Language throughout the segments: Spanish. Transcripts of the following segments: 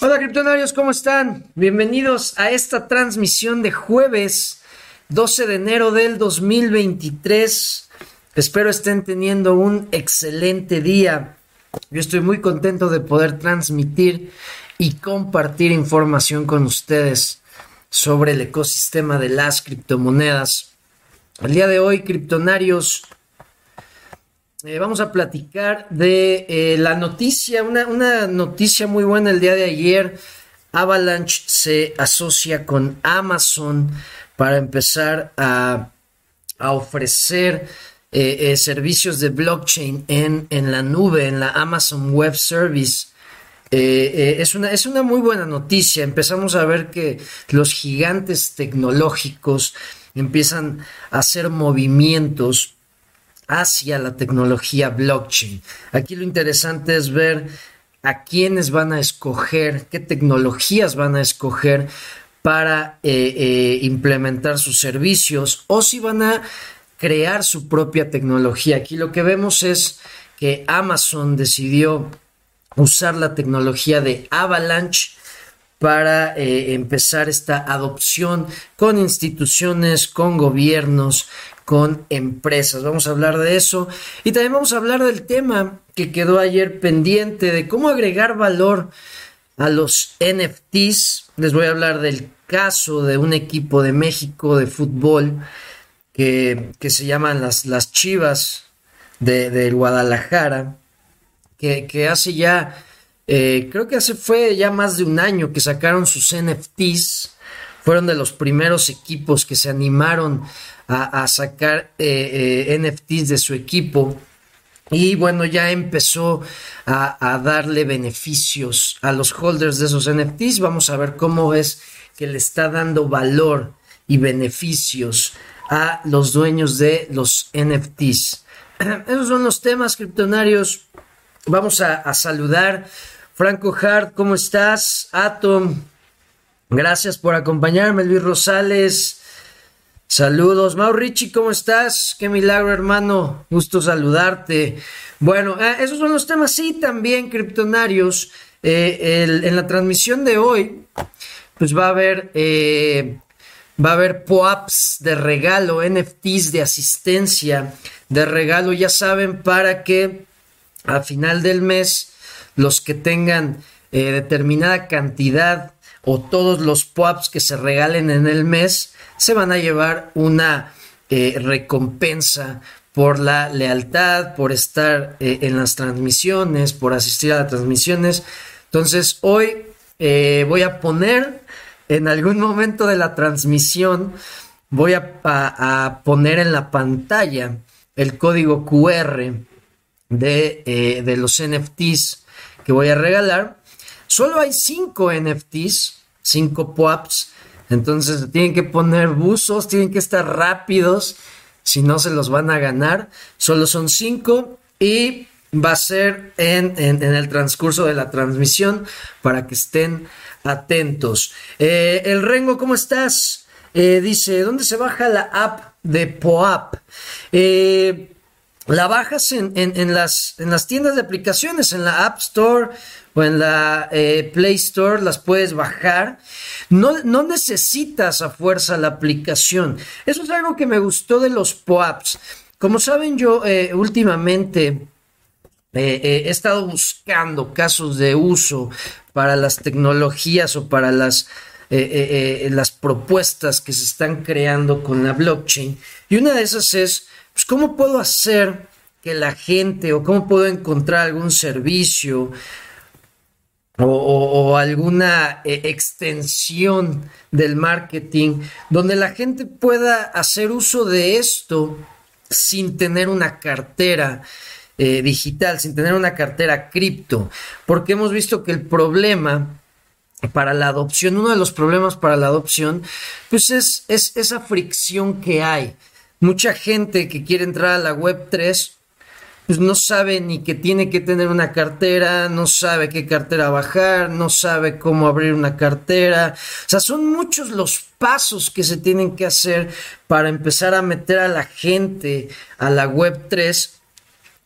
Hola criptonarios, ¿cómo están? Bienvenidos a esta transmisión de jueves 12 de enero del 2023. Espero estén teniendo un excelente día. Yo estoy muy contento de poder transmitir y compartir información con ustedes sobre el ecosistema de las criptomonedas. El día de hoy, criptonarios, eh, vamos a platicar de eh, la noticia, una, una, noticia muy buena el día de ayer. Avalanche se asocia con Amazon para empezar a, ofrecer eh, servicios de blockchain en, en, la nube, en la Amazon Web Service. es, una, es una muy buena noticia. Empezamos a ver que los gigantes tecnológicos empiezan a hacer movimientos hacia la tecnología blockchain. Aquí lo interesante es ver a quiénes van a escoger, qué tecnologías van a escoger para eh, eh, implementar sus servicios o si van a crear su propia tecnología. Aquí lo que vemos es que Amazon decidió usar la tecnología de Avalanche para eh, empezar esta adopción con instituciones, con gobiernos, con empresas. Vamos a hablar de eso y también vamos a hablar del tema que quedó ayer pendiente de cómo agregar valor a los NFTs. Les voy a hablar del caso de un equipo de México de fútbol que, se llaman las, las Chivas de, Guadalajara, que, hace ya, eh, creo que hace fue ya más de un año que sacaron sus NFTs. Fueron de los primeros equipos que se animaron a, sacar eh, eh, NFTs de su equipo. Y bueno, ya empezó a, darle beneficios a los holders de esos NFTs. Vamos a ver cómo es que le está dando valor y beneficios a los dueños de los NFTs. Esos son los temas criptonarios. Vamos a, a saludar. Franco Hart, ¿cómo estás? Atom, gracias por acompañarme. Luis Rosales, Saludos, Maurici, ¿cómo estás? Qué milagro, hermano. Gusto saludarte. Bueno, ah, esos son los temas, sí, también criptonarios. Eh, en la transmisión de hoy, pues va a haber, eh, va a haber POAPs de regalo, NFTs de asistencia de regalo, ya saben, para que a final del mes los que tengan eh, determinada cantidad o todos los POAPs que se regalen en el mes, se van a llevar una eh, recompensa por la lealtad, por estar eh, en las transmisiones, por asistir a las transmisiones. Entonces, hoy eh, voy a poner en algún momento de la transmisión, voy a, poner en la pantalla el código QR de, de los NFTs que voy a regalar. Solo hay cinco NFTs, cinco POAPs entonces tienen que poner buzos, tienen que estar rápidos, si no se los van a ganar. Solo son cinco y va a ser en, el transcurso de la transmisión para que estén atentos. Eh, el Rengo, ¿cómo estás? Eh, dice, ¿dónde se baja la app de POAP? Eh, la bajas en, las, en las tiendas de aplicaciones, en la App Store o en la eh, Play Store, las puedes bajar. No, no, necesitas a fuerza la aplicación. Eso es algo que me gustó de los POAPs. Como saben, yo eh, últimamente eh, he estado buscando casos de uso para las tecnologías o para las, las propuestas que se están creando con la blockchain. Y una de esas es pues, ¿cómo puedo hacer que la gente o cómo puedo encontrar algún servicio o, alguna eh, extensión del marketing donde la gente pueda hacer uso de esto sin tener una cartera eh, digital, sin tener una cartera cripto, porque hemos visto que el problema para la adopción, uno de los problemas para la adopción, pues es, es esa fricción que hay. Mucha gente que quiere entrar a la web 3 pues no sabe ni que tiene que tener una cartera, no sabe qué cartera bajar, no sabe cómo abrir una cartera. O sea, son muchos los pasos que se tienen que hacer para empezar a meter a la gente a la web 3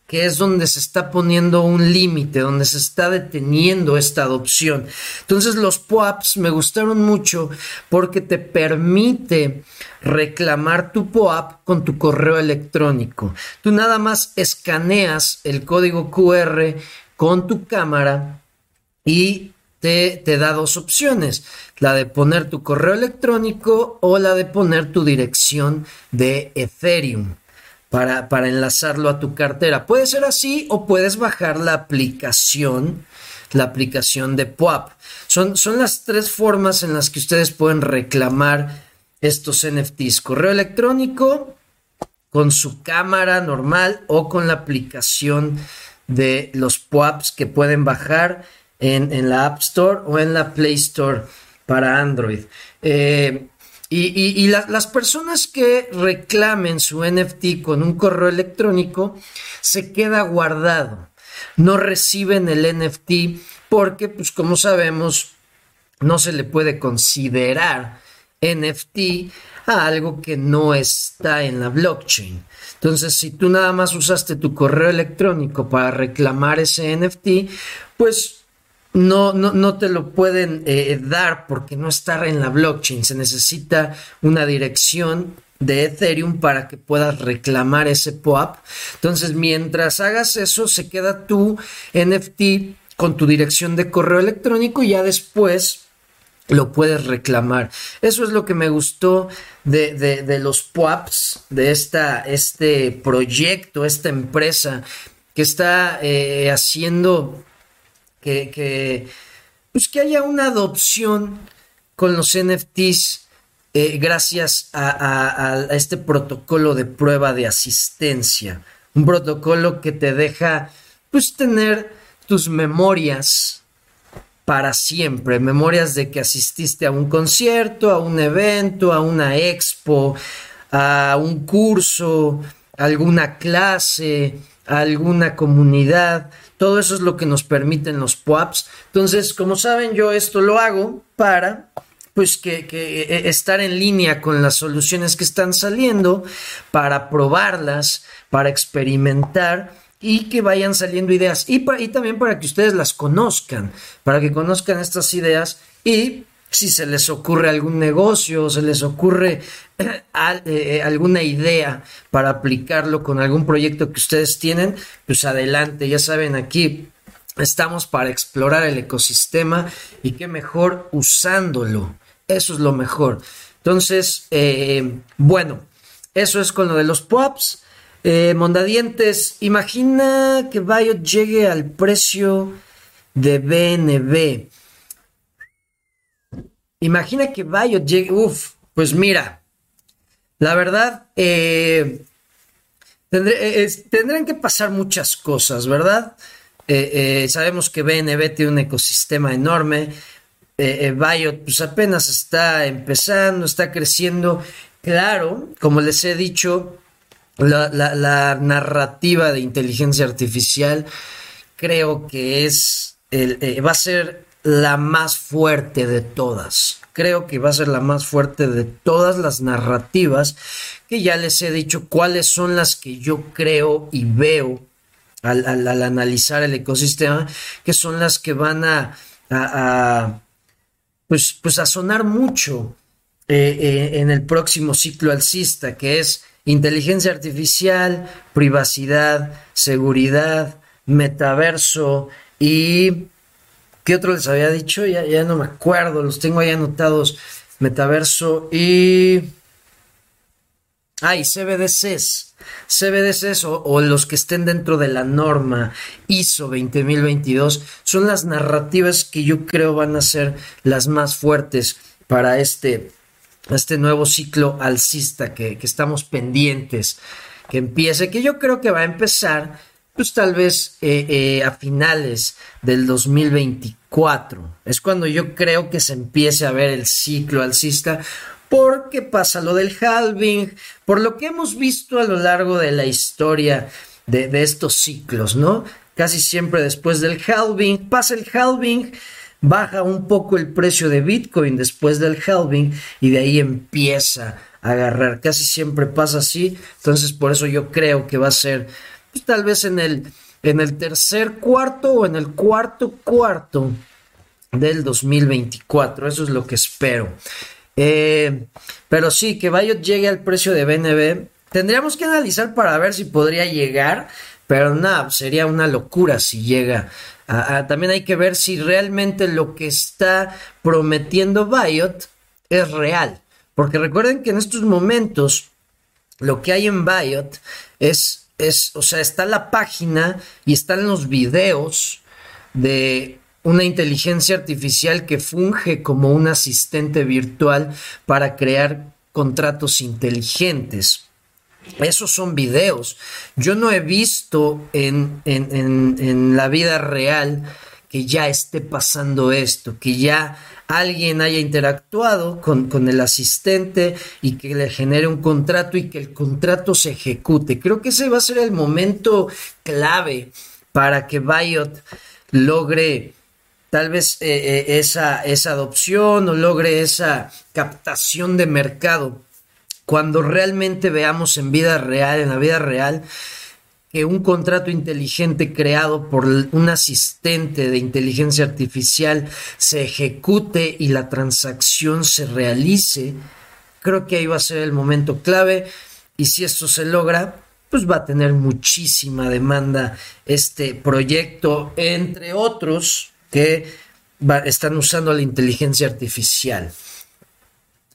que es donde se está poniendo un límite, donde se está deteniendo esta adopción. Entonces los POAPs me gustaron mucho porque te permite reclamar tu POAP con tu correo electrónico. Tú nada más escaneas el código QR con tu cámara y te, te, da dos opciones, la de poner tu correo electrónico o la de poner tu dirección de Ethereum para, para enlazarlo a tu cartera. Puede ser así o puedes bajar la aplicación, la aplicación de POAP. Son, son las tres formas en las que ustedes pueden reclamar estos NFTs. Correo electrónico, con su cámara normal o con la aplicación de los POAPs que pueden bajar en, en, la App Store o en la Play Store para Android. Eh, y, las personas que reclamen su NFT con un correo electrónico se queda guardado. No reciben el NFT porque, pues como sabemos, no se le puede considerar NFT a algo que no está en la blockchain. Entonces, si tú nada más usaste tu correo electrónico para reclamar ese NFT, pues no, no, no te lo pueden eh, dar porque no está en la blockchain. Se necesita una dirección de Ethereum para que puedas reclamar ese POAP. Entonces, mientras hagas eso, se queda tu NFT con tu dirección de correo electrónico y ya después lo puedes reclamar. Eso es lo que me gustó de, de, los POAPs, de esta, este proyecto, esta empresa que está eh, haciendo que, pues que haya una adopción con los NFTs eh, gracias a, este protocolo de prueba de asistencia. Un protocolo que te deja pues tener tus memorias para siempre, memorias de que asististe a un concierto, a un evento, a una expo, a un curso, a alguna clase, a alguna comunidad. Todo eso es lo que nos permiten los POAPs. Entonces, como saben, yo esto lo hago para pues que, que, estar en línea con las soluciones que están saliendo, para probarlas, para experimentar y que vayan saliendo ideas y también para que ustedes las conozcan, para que conozcan estas ideas y si se les ocurre algún negocio, se les ocurre eh, eh, alguna idea para aplicarlo con algún proyecto que ustedes tienen, pues adelante, ya saben, aquí estamos para explorar el ecosistema y qué mejor usándolo, eso es lo mejor. Entonces, eh, bueno, eso es con lo de los pops. Mondadientes, imagina que Biot llegue al precio de BNB. Imagina que Biot llegue, uff, pues mira, la verdad, eh, eh tendrán que pasar muchas cosas, ¿verdad? Eh, sabemos que BNB tiene un ecosistema enorme, Biot pues apenas está empezando, está creciendo. Claro, como les he dicho, la, narrativa de inteligencia artificial creo que es va a ser la más fuerte de todas. Creo que va a ser la más fuerte de todas las narrativas que ya les he dicho cuáles son las que yo creo y veo al, analizar el ecosistema, que son las que van a, pues, pues a sonar mucho eh, eh, en el próximo ciclo alcista, que es inteligencia artificial, privacidad, seguridad, metaverso y ¿Qué otro les había dicho? Ya, ya no me acuerdo, los tengo ahí anotados. Metaverso y... Ay, CBDCs. CBDCs o, los que estén dentro de la norma ISO 20022 son las narrativas que yo creo van a ser las más fuertes para este, este nuevo ciclo alcista que, que estamos pendientes que empiece, que yo creo que va a empezar pues tal vez eh, eh, a finales del 2024. Es cuando yo creo que se empiece a ver el ciclo alcista, porque pasa lo del halving, por lo que hemos visto a lo largo de la historia de, estos ciclos, ¿no? Casi siempre después del halving, pasa el halving, baja un poco el precio de Bitcoin después del halving y de ahí empieza a agarrar. Casi siempre pasa así, entonces por eso yo creo que va a ser pues, tal vez en el, en el tercer cuarto o en el cuarto cuarto del 2024. Eso es lo que espero. Eh, pero sí, que Bayot llegue al precio de BNB. Tendríamos que analizar para ver si podría llegar, pero nada, sería una locura si llega. también hay que ver si realmente lo que está prometiendo Bayot es real. Porque recuerden que en estos momentos lo que hay en Bayot es, es, o sea, está la página y están los videos de una inteligencia artificial que funge como un asistente virtual para crear contratos inteligentes. Esos son videos. Yo no he visto en, en, la vida real que ya esté pasando esto, que ya alguien haya interactuado con, con, el asistente y que le genere un contrato y que el contrato se ejecute. Creo que ese va a ser el momento clave para que Biot logre tal vez eh, eh, esa, esa adopción o logre esa captación de mercado, cuando realmente veamos en vida real, en la vida real, que un contrato inteligente creado por un asistente de inteligencia artificial se ejecute y la transacción se realice, creo que ahí va a ser el momento clave y si esto se logra, pues va a tener muchísima demanda este proyecto, entre otros que están usando la inteligencia artificial.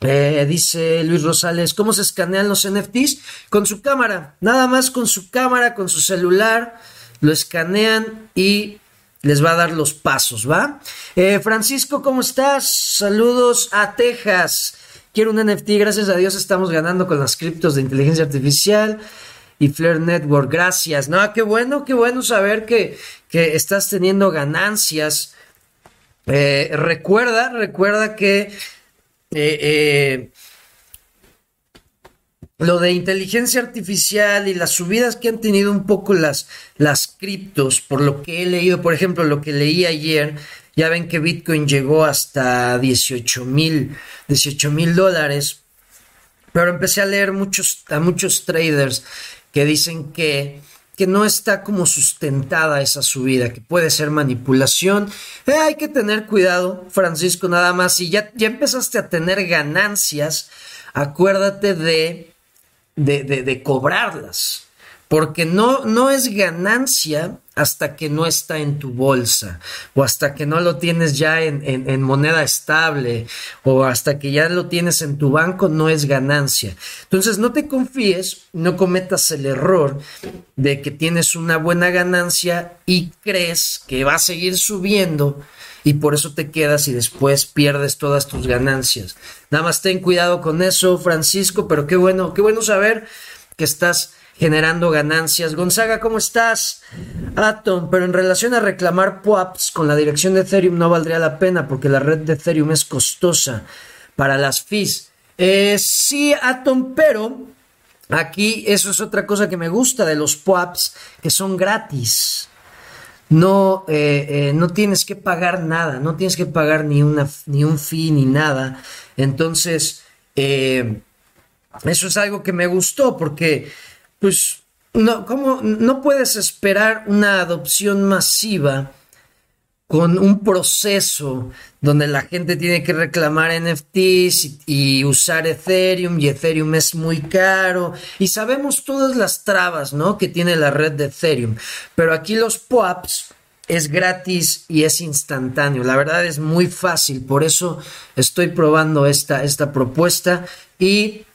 Eh, dice Luis Rosales, ¿cómo se escanean los NFTs? Con su cámara, nada más con su cámara, con su celular, lo escanean y les va a dar los pasos, ¿va? Eh, Francisco, ¿cómo estás? Saludos a Texas. Quiero un NFT, gracias a Dios estamos ganando con las criptos de inteligencia artificial y Flare Network. Gracias. No, qué bueno, qué bueno saber que, que estás teniendo ganancias. Eh, recuerda, recuerda que eh, eh, lo de inteligencia artificial y las subidas que han tenido un poco las, las criptos, por lo que he leído, por ejemplo, lo que leí ayer, ya ven que Bitcoin llegó hasta 18 mil 18 mil dólares, pero empecé a leer muchos, a muchos traders que dicen que, que no está como sustentada esa subida, que puede ser manipulación. Eh, hay que tener cuidado, Francisco, nada más. Si ya, ya empezaste a tener ganancias, acuérdate de, de, de cobrarlas porque no, no es ganancia hasta que no está en tu bolsa o hasta que no lo tienes ya en, moneda estable o hasta que ya lo tienes en tu banco, no es ganancia. Entonces no te confíes, no cometas el error de que tienes una buena ganancia y crees que va a seguir subiendo y por eso te quedas y después pierdes todas tus ganancias. Nada más ten cuidado con eso, Francisco, pero qué bueno, qué bueno saber que estás generando ganancias. Gonzaga, ¿cómo estás? Atom, pero en relación a reclamar POAPs con la dirección de Ethereum no valdría la pena porque la red de Ethereum es costosa para las fees. Eh, sí, Atom, pero aquí eso es otra cosa que me gusta de los POAPs, que son gratis. No, eh, eh, no tienes que pagar nada, no tienes que pagar ni, una, ni un fee ni nada. Entonces, eso es algo que me gustó porque pues no, ¿cómo, no puedes esperar una adopción masiva con un proceso donde la gente tiene que reclamar NFTs y, usar Ethereum y Ethereum es muy caro. Y sabemos todas las trabas, ¿no? Que tiene la red de Ethereum, pero aquí los POAPs es gratis y es instantáneo. La verdad es muy fácil, por eso estoy probando esta, esta propuesta. Y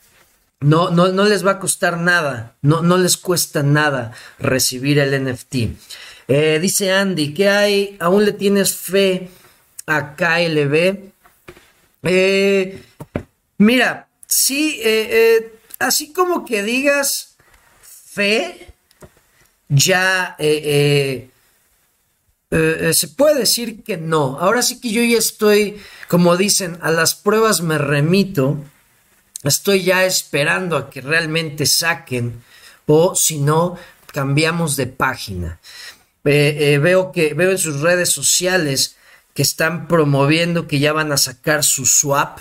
no, no, no les va a costar nada, no, no les cuesta nada recibir el NFT. Eh, dice Andy, ¿qué hay? ¿Aún le tienes fe a KLB? Eh, mira, sí, eh, así como que digas fe, ya se puede decir que no. Ahora sí que yo ya estoy, como dicen, a las pruebas me remito. Estoy ya esperando a que realmente saquen o si no, cambiamos de página. Eh, eh, veo que veo en sus redes sociales que están promoviendo que ya van a sacar su swap.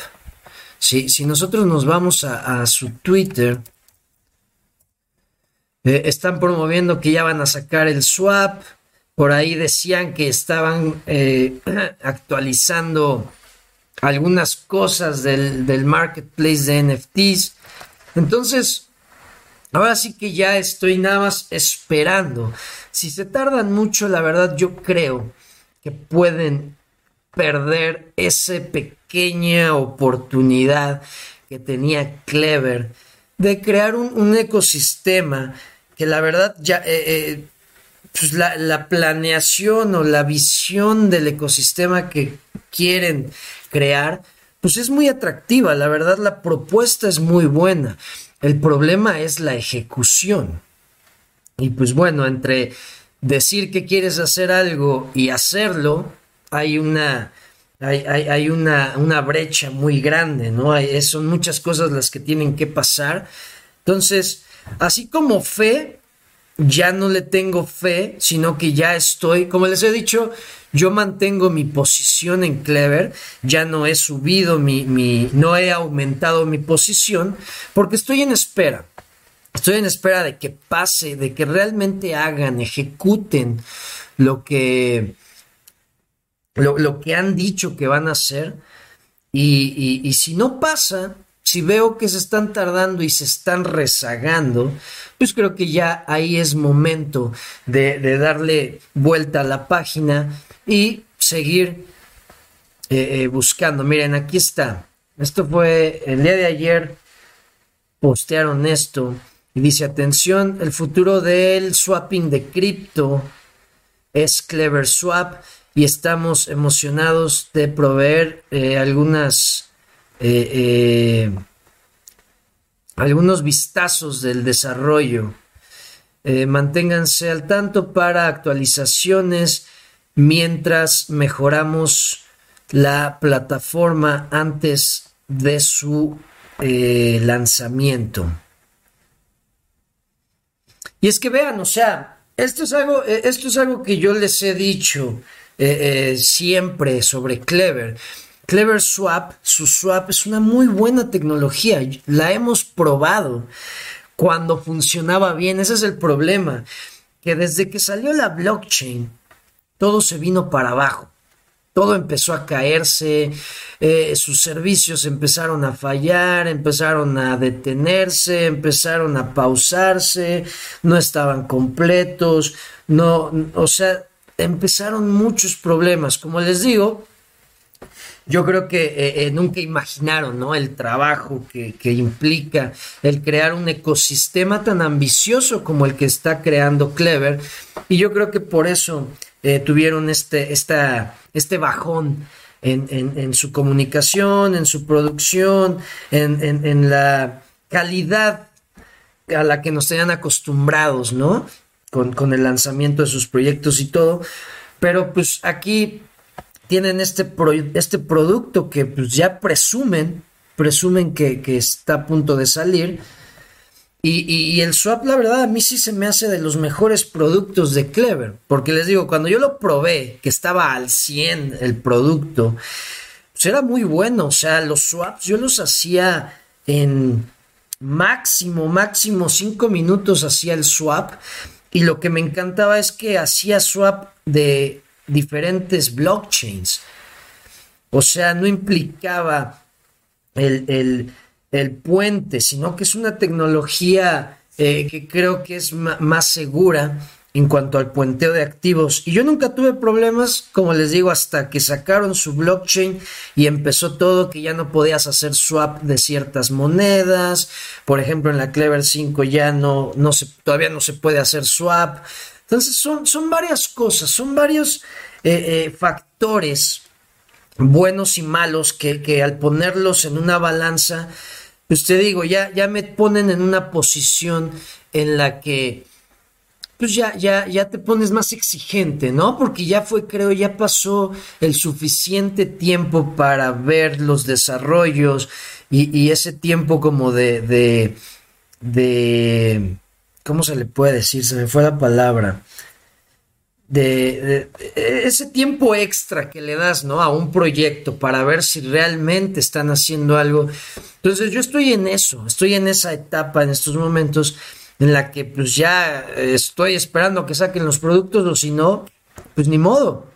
Si, si nosotros nos vamos a, su Twitter, Eh, están promoviendo que ya van a sacar el swap. Por ahí decían que estaban actualizando algunas cosas del, del marketplace de NFTs. Entonces, ahora sí que ya estoy nada más esperando. Si se tardan mucho, la verdad yo creo que pueden perder esa pequeña oportunidad que tenía Clever de crear un, ecosistema que la verdad ya eh, eh, pues la, la, planeación o la visión del ecosistema que quieren crear pues es muy atractiva la verdad la propuesta es muy buena el problema es la ejecución y pues bueno entre decir que quieres hacer algo y hacerlo hay una hay, una, una, brecha muy grande, ¿no? Hay, son muchas cosas las que tienen que pasar. Entonces, así como fe, ya no le tengo fe, sino que ya estoy, como les he dicho, yo mantengo mi posición en Clever, ya no he subido mi, mi, no he aumentado mi posición, porque estoy en espera. Estoy en espera de que pase, de que realmente hagan, ejecuten lo que, lo, que han dicho que van a hacer. Y, si no pasa, si veo que se están tardando y se están rezagando, pues creo que ya ahí es momento de, darle vuelta a la página y seguir eh, eh, buscando. Miren, aquí está. Esto fue el día de ayer. Postearon esto y dice: Atención, el futuro del swapping de cripto es Clever Swap y estamos emocionados de proveer eh, algunas algunos vistazos del desarrollo. manténganse al tanto para actualizaciones mientras mejoramos la plataforma antes de su lanzamiento. Y es que vean, o sea, esto es algo, esto es algo que yo les he dicho eh, eh, siempre sobre Clever. Clever Swap, su swap es una muy buena tecnología, la hemos probado cuando funcionaba bien, ese es el problema, que desde que salió la blockchain, todo se vino para abajo, todo empezó a caerse, eh, sus servicios empezaron a fallar, empezaron a detenerse, empezaron a pausarse, no estaban completos, no, o sea, empezaron muchos problemas. Como les digo, yo creo que eh, eh, nunca imaginaron ¿no? el trabajo que, implica el crear un ecosistema tan ambicioso como el que está creando Clever. Y yo creo que por eso eh, tuvieron este, este bajón en, su comunicación, en su producción, en, en la calidad a la que nos tenían acostumbrados, ¿no? con, el lanzamiento de sus proyectos y todo. Pero pues aquí tienen este, este producto que pues ya presumen, presumen que, está a punto de salir. Y, el swap, la verdad, a mí sí se me hace de los mejores productos de Clever. Porque les digo, cuando yo lo probé, que estaba al 100 el producto, pues era muy bueno. O sea, los swaps yo los hacía en máximo, máximo 5 minutos hacía el swap. Y lo que me encantaba es que hacía swap de diferentes blockchains. O sea, no implicaba el, puente, sino que es una tecnología eh, que creo que es más segura en cuanto al puenteo de activos. Y yo nunca tuve problemas, como les digo, hasta que sacaron su blockchain y empezó todo, que ya no podías hacer swap de ciertas monedas. Por ejemplo, en la Clever 5 ya no, no se, todavía no se puede hacer swap. Entonces son, son varias cosas, son varios eh, eh, factores buenos y malos que, que, al ponerlos en una balanza, pues te digo, ya, ya me ponen en una posición en la que pues ya, ya, ya te pones más exigente, ¿no? Porque ya fue, creo, ya pasó el suficiente tiempo para ver los desarrollos y, ese tiempo como de, de, de, ¿cómo se le puede decir? Se me fue la palabra. De, ese tiempo extra que le das, ¿no? A un proyecto para ver si realmente están haciendo algo. Entonces yo estoy en eso, estoy en esa etapa en estos momentos en la que pues ya estoy esperando que saquen los productos o si no, pues ni modo.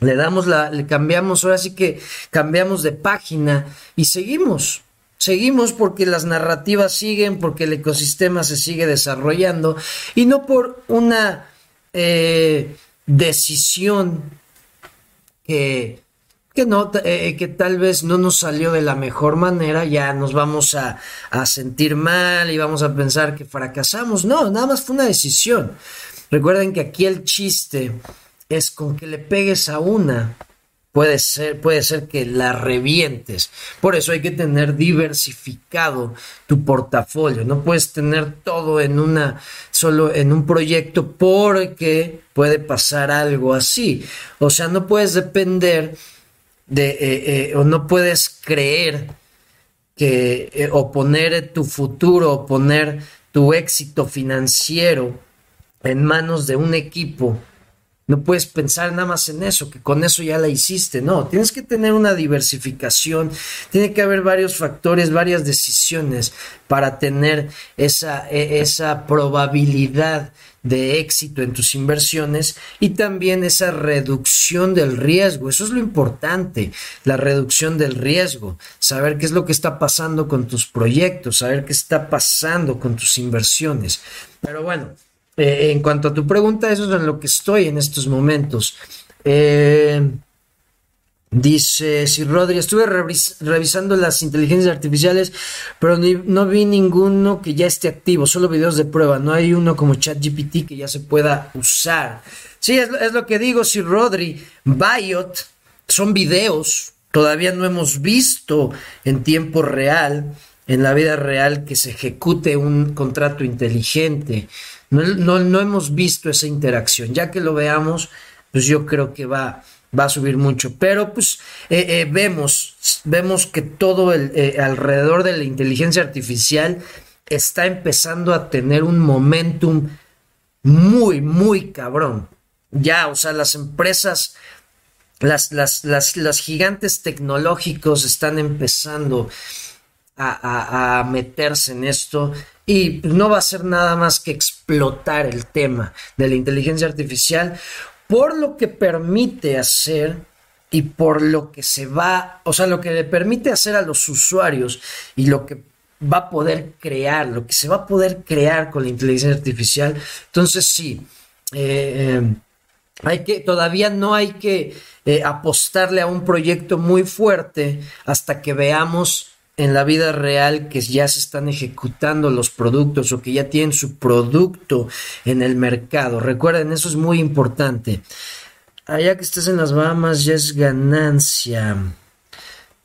Le damos la, le cambiamos, ahora sí que cambiamos de página y seguimos. Seguimos porque las narrativas siguen, porque el ecosistema se sigue desarrollando y no por una eh, decisión que, no, eh, que tal vez no nos salió de la mejor manera, ya nos vamos a, a sentir mal y vamos a pensar que fracasamos. No, nada más fue una decisión. Recuerden que aquí el chiste es con que le pegues a una, puede ser, puede ser que la revientes. Por eso hay que tener diversificado tu portafolio. No puedes tener todo en una, solo en un proyecto porque puede pasar algo así. O sea, no puedes depender de, eh, eh, o no puedes creer que, eh, o poner tu futuro, o poner tu éxito financiero en manos de un equipo no puedes pensar nada más en eso, que con eso ya la hiciste. No, tienes que tener una diversificación, tiene que haber varios factores, varias decisiones para tener esa, e, esa probabilidad de éxito en tus inversiones y también esa reducción del riesgo. Eso es lo importante, la reducción del riesgo, saber qué es lo que está pasando con tus proyectos, saber qué está pasando con tus inversiones. Pero bueno, eh, en cuanto a tu pregunta, eso es en lo que estoy en estos momentos. Eh, dice si Rodri, estuve revisando las inteligencias artificiales, pero no vi ninguno que ya esté activo, solo videos de prueba. No hay uno como ChatGPT que ya se pueda usar. Sí, es, lo que digo, si Rodri, Biot, son videos, todavía no hemos visto en tiempo real, en la vida real, que se ejecute un contrato inteligente. No, no, hemos visto esa interacción. Ya que lo veamos, pues yo creo que va, va a subir mucho. Pero pues eh, eh, vemos, vemos que todo el, eh, alrededor de la inteligencia artificial está empezando a tener un momentum muy, muy cabrón. Ya, o sea, las empresas, las, las, las, las gigantes tecnológicos están empezando a, a meterse en esto y no va a ser nada más que explotar el tema de la inteligencia artificial por lo que permite hacer y por lo que se va, o sea, lo que le permite hacer a los usuarios y lo que va a poder crear, lo que se va a poder crear con la inteligencia artificial. Entonces sí, eh, eh, hay que, todavía no hay que eh, apostarle a un proyecto muy fuerte hasta que veamos en la vida real que ya se están ejecutando los productos o que ya tienen su producto en el mercado. Recuerden, eso es muy importante. Allá que estés en las Bahamas ya es ganancia.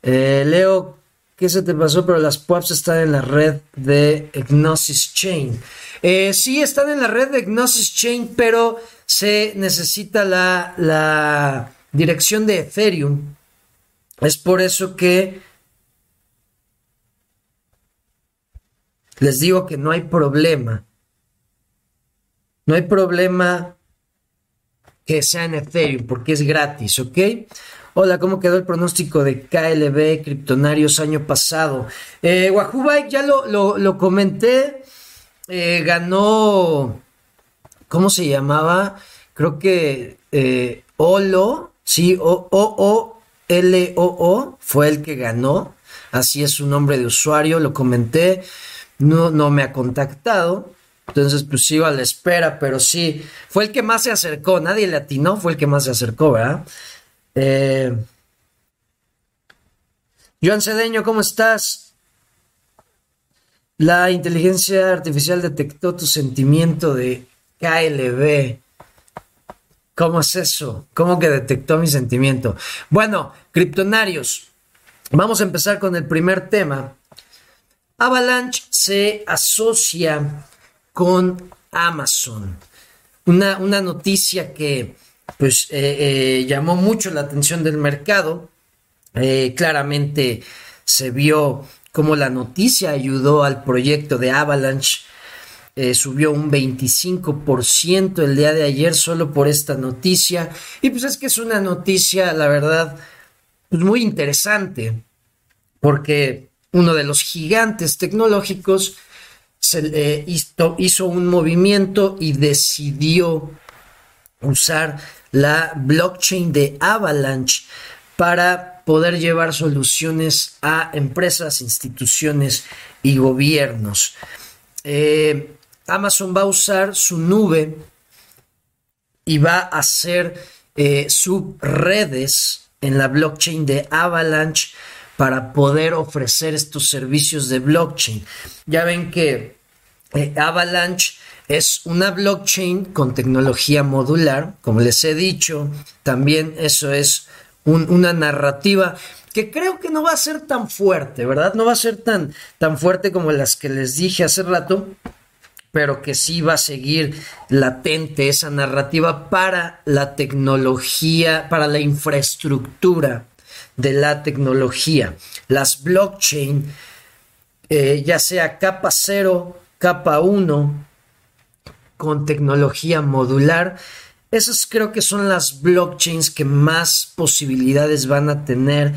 Eh, Leo, ¿qué se te pasó? Pero las PUAPs están en la red de Gnosis Chain. Eh, sí, están en la red de Gnosis Chain, pero se necesita la, la dirección de Ethereum. Es por eso que Les digo que no hay problema. No hay problema que sea en Ethereum porque es gratis, ¿ok? Hola, ¿cómo quedó el pronóstico de KLB Criptonarios año pasado? Eh, Wahoo Bike, ya lo, comenté. Eh, ganó. ¿Cómo se llamaba? Creo que eh, Olo, sí, O-O-O-L-O-O, fue el que ganó. Así es su nombre de usuario, lo comenté no, no me ha contactado. Entonces, pues sigo a la espera, pero sí, fue el que más se acercó. Nadie le atinó, fue el que más se acercó, ¿verdad? Eh, Joan Cedeño, ¿cómo estás? La inteligencia artificial detectó tu sentimiento de KLB. ¿Cómo es eso? ¿Cómo que detectó mi sentimiento? Bueno, criptonarios, vamos a empezar con el primer tema Avalanche se asocia con Amazon. Una, una noticia que pues eh, eh, llamó mucho la atención del mercado. Eh, claramente se vio cómo la noticia ayudó al proyecto de Avalanche. subió un 25% el día de ayer solo por esta noticia. Y pues es que es una noticia, la verdad, pues muy interesante. Porque uno de los gigantes tecnológicos, se, hizo, un movimiento y decidió usar la blockchain de Avalanche para poder llevar soluciones a empresas, instituciones y gobiernos. Eh, Amazon va a usar su nube y va a hacer eh, subredes en la blockchain de Avalanche para poder ofrecer estos servicios de blockchain. Ya ven que eh, Avalanche es una blockchain con tecnología modular, como les he dicho, también eso es una narrativa que creo que no va a ser tan fuerte, ¿verdad? No va a ser tan, tan fuerte como las que les dije hace rato, pero que sí va a seguir latente esa narrativa para la tecnología, para la infraestructura de la tecnología. Las blockchain, eh, ya sea capa 0, capa 1, con tecnología modular, esas creo que son las blockchains que más posibilidades van a tener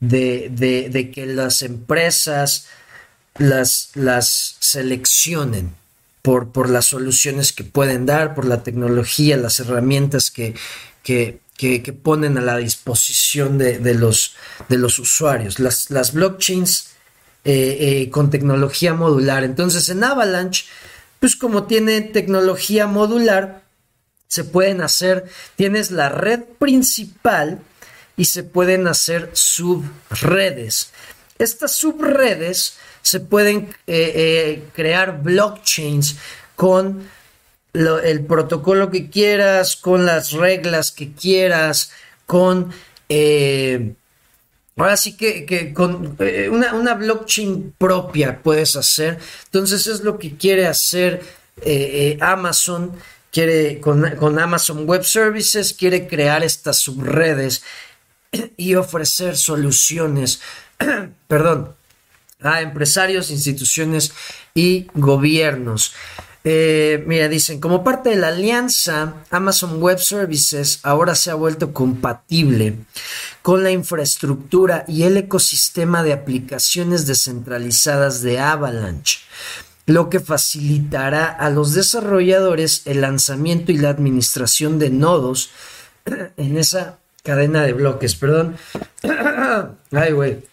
de, que las empresas las, las seleccionen por, por, las soluciones que pueden dar, por la tecnología, las herramientas que, que, ponen a la disposición de, los, de los usuarios. Las, las blockchains eh, eh, con tecnología modular. Entonces en Avalanche, pues como tiene tecnología modular, se pueden hacer, tienes la red principal y se pueden hacer subredes. Estas subredes se pueden eh, crear blockchains con el protocolo que quieras, con las reglas que quieras, con... Eh, ahora sí que, con una, una, blockchain propia puedes hacer. Entonces es lo que quiere hacer Amazon quiere con, Amazon Web Services, quiere crear estas subredes y ofrecer soluciones, perdón, a empresarios, instituciones y gobiernos. Eh, mira, dicen, como parte de la alianza, Amazon Web Services ahora se ha vuelto compatible con la infraestructura y el ecosistema de aplicaciones descentralizadas de Avalanche lo que facilitará a los desarrolladores el lanzamiento y la administración de nodos en esa cadena de bloques. Perdón. Ay, güey.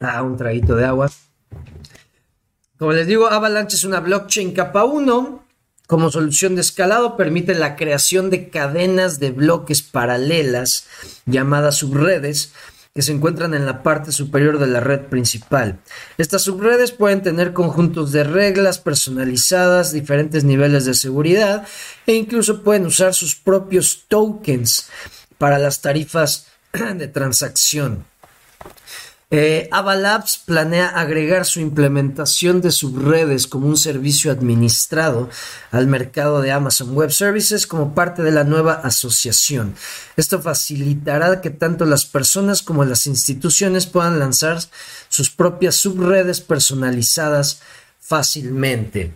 Ah, un traguito de agua. Como les digo, Avalanche es una blockchain capa 1. Como solución de escalado permite la creación de cadenas de bloques paralelas llamadas subredes que se encuentran en la parte superior de la red principal. Estas subredes pueden tener conjuntos de reglas personalizadas, diferentes niveles de seguridad e incluso pueden usar sus propios tokens para las tarifas de transacción. Eh, Avalabs planea agregar su implementación de subredes como un servicio administrado al mercado de Amazon Web Services como parte de la nueva asociación. Esto facilitará que tanto las personas como las instituciones puedan lanzar sus propias subredes personalizadas fácilmente.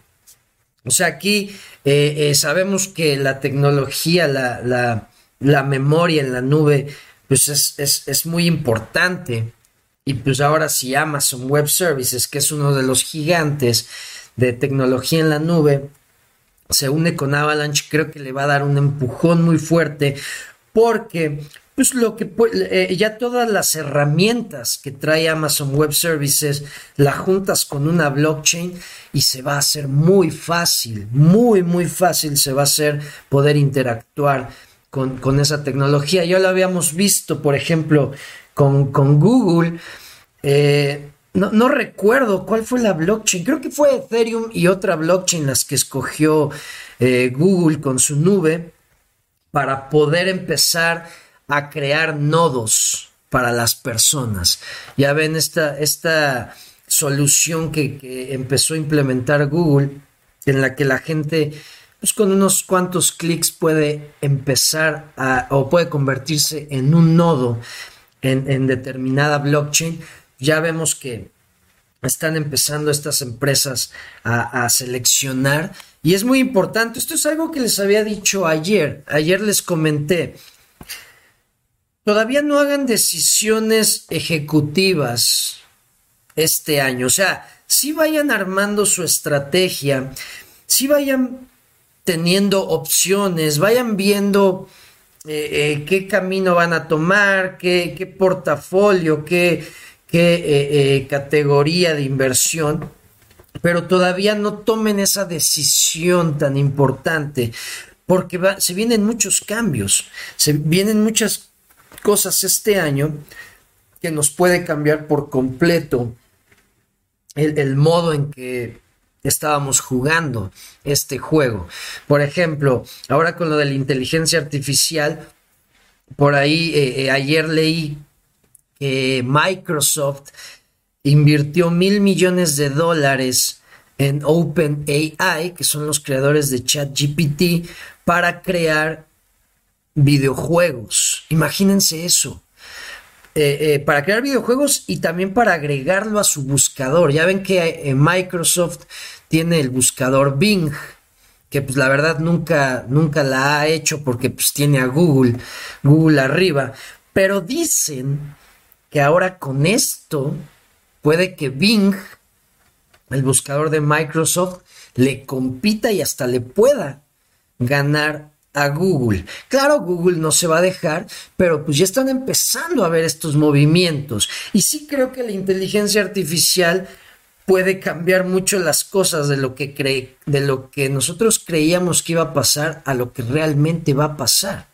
O sea, aquí eh, eh, sabemos que la tecnología, la, memoria en la nube, pues es, es muy importante y pues ahora si Amazon Web Services, que es uno de los gigantes de tecnología en la nube, se une con Avalanche, creo que le va a dar un empujón muy fuerte porque pues lo que eh, ya todas las herramientas que trae Amazon Web Services la juntas con una blockchain y se va a hacer muy fácil, muy muy fácil se va a hacer poder interactuar con, con esa tecnología. Ya lo habíamos visto, por ejemplo, con, Google. Eh, no, recuerdo cuál fue la blockchain. Creo que fue Ethereum y otra blockchain las que escogió eh, Google con su nube para poder empezar a crear nodos para las personas. Ya ven esta, esta solución que, empezó a implementar Google, en la que la gente, pues con unos cuantos clics puede empezar a, o puede convertirse en un nodo en, determinada blockchain, ya vemos que están empezando estas empresas a, seleccionar y es muy importante. Esto es algo que les había dicho ayer. Ayer les comenté. Todavía no hagan decisiones ejecutivas este año. O sea, sí vayan armando su estrategia, sí vayan teniendo opciones, vayan viendo eh, eh, qué camino van a tomar, qué, portafolio, qué, qué categoría de inversión pero todavía no tomen esa decisión tan importante, porque se vienen muchos cambios, se vienen muchas cosas este año que nos puede cambiar por completo el, modo en que estábamos jugando este juego. Por ejemplo, ahora con lo de la inteligencia artificial, por ahí eh, eh, ayer leí que Microsoft invirtió mil millones de dólares en OpenAI, que son los creadores de ChatGPT, para crear videojuegos. Imagínense eso. Eh, eh, para crear videojuegos y también para agregarlo a su buscador. Ya ven que eh, Microsoft tiene el buscador Bing, que pues la verdad nunca, nunca la ha hecho porque pues tiene a Google, Google arriba. Pero dicen que ahora con esto puede que Bing, el buscador de Microsoft, le compita y hasta le pueda ganar a Google. Claro, Google no se va a dejar, pero pues ya están empezando a ver estos movimientos. Y sí creo que la inteligencia artificial puede cambiar mucho las cosas de lo que de lo que nosotros creíamos que iba a pasar a lo que realmente va a pasar.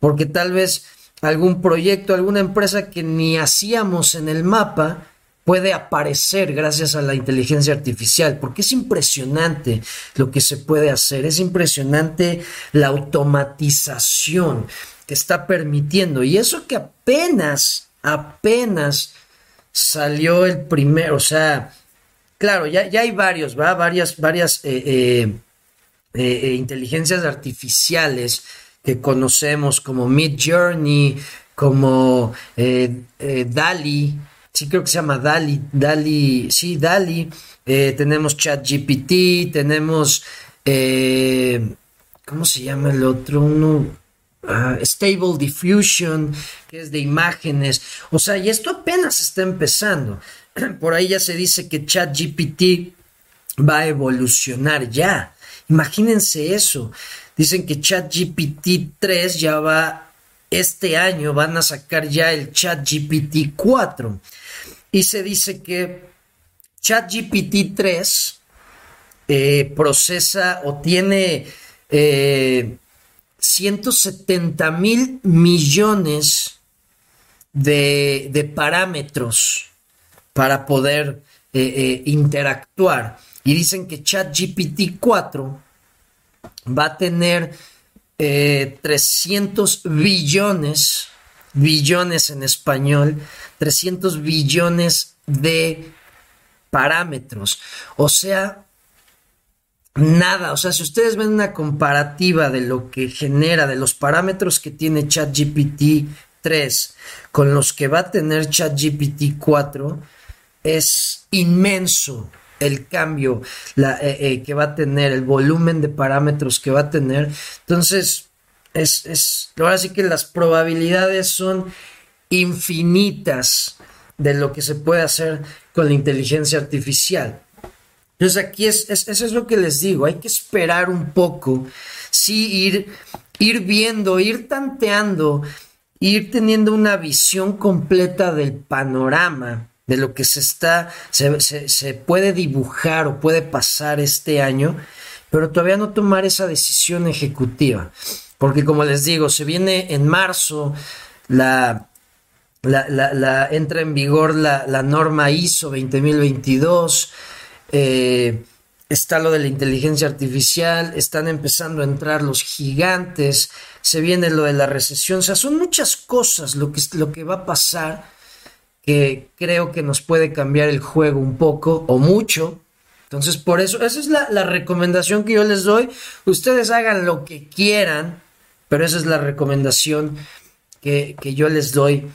Porque tal vez algún proyecto, alguna empresa que ni hacíamos en el mapa, puede aparecer gracias a la inteligencia artificial, porque es impresionante lo que se puede hacer, es impresionante la automatización que está permitiendo, y eso que apenas, apenas salió el primero, o sea, claro, ya, ya hay varios, ¿va? Varias, varias eh, eh, eh, inteligencias artificiales que conocemos como Mid Journey, como DALI, sí creo que se llama Dali, Dali, sí, Dali, eh, tenemos ChatGPT, tenemos, eh, ¿cómo se llama el otro? Uno, ah, Stable Diffusion, que es de imágenes, o sea, y esto apenas está empezando. Por ahí ya se dice que ChatGPT va a evolucionar ya. Imagínense eso. Dicen que ChatGPT 3 ya va este año van a sacar ya el ChatGPT 4 y se dice que ChatGPT 3 eh, procesa o tiene 170 eh, mil millones de, parámetros para poder eh, interactuar. Y dicen que ChatGPT 4 va a tener 300 billones, billones en español, 300 billones de parámetros. O sea, nada. O sea, si ustedes ven una comparativa de lo que genera, de los parámetros que tiene ChatGPT 3 con los que va a tener ChatGPT 4, es inmenso el cambio la, eh, eh, que va a tener, el volumen de parámetros que va a tener. Entonces, es, es, ahora sí que las probabilidades son infinitas de lo que se puede hacer con la inteligencia artificial. Entonces aquí es, eso es lo que les digo, hay que esperar un poco, sí, ir, ir viendo, ir tanteando, ir teniendo una visión completa del panorama de lo que se está, se, se puede dibujar o puede pasar este año, pero todavía no tomar esa decisión ejecutiva. Porque como les digo, se viene en marzo la la, entra en vigor la, norma ISO 20022, eh, está lo de la inteligencia artificial, están empezando a entrar los gigantes, se viene lo de la recesión, o sea, son muchas cosas lo que, lo que va a pasar que creo que nos puede cambiar el juego un poco o mucho. Entonces, por eso, esa es la, recomendación que yo les doy. Ustedes hagan lo que quieran, pero esa es la recomendación que, que yo les doy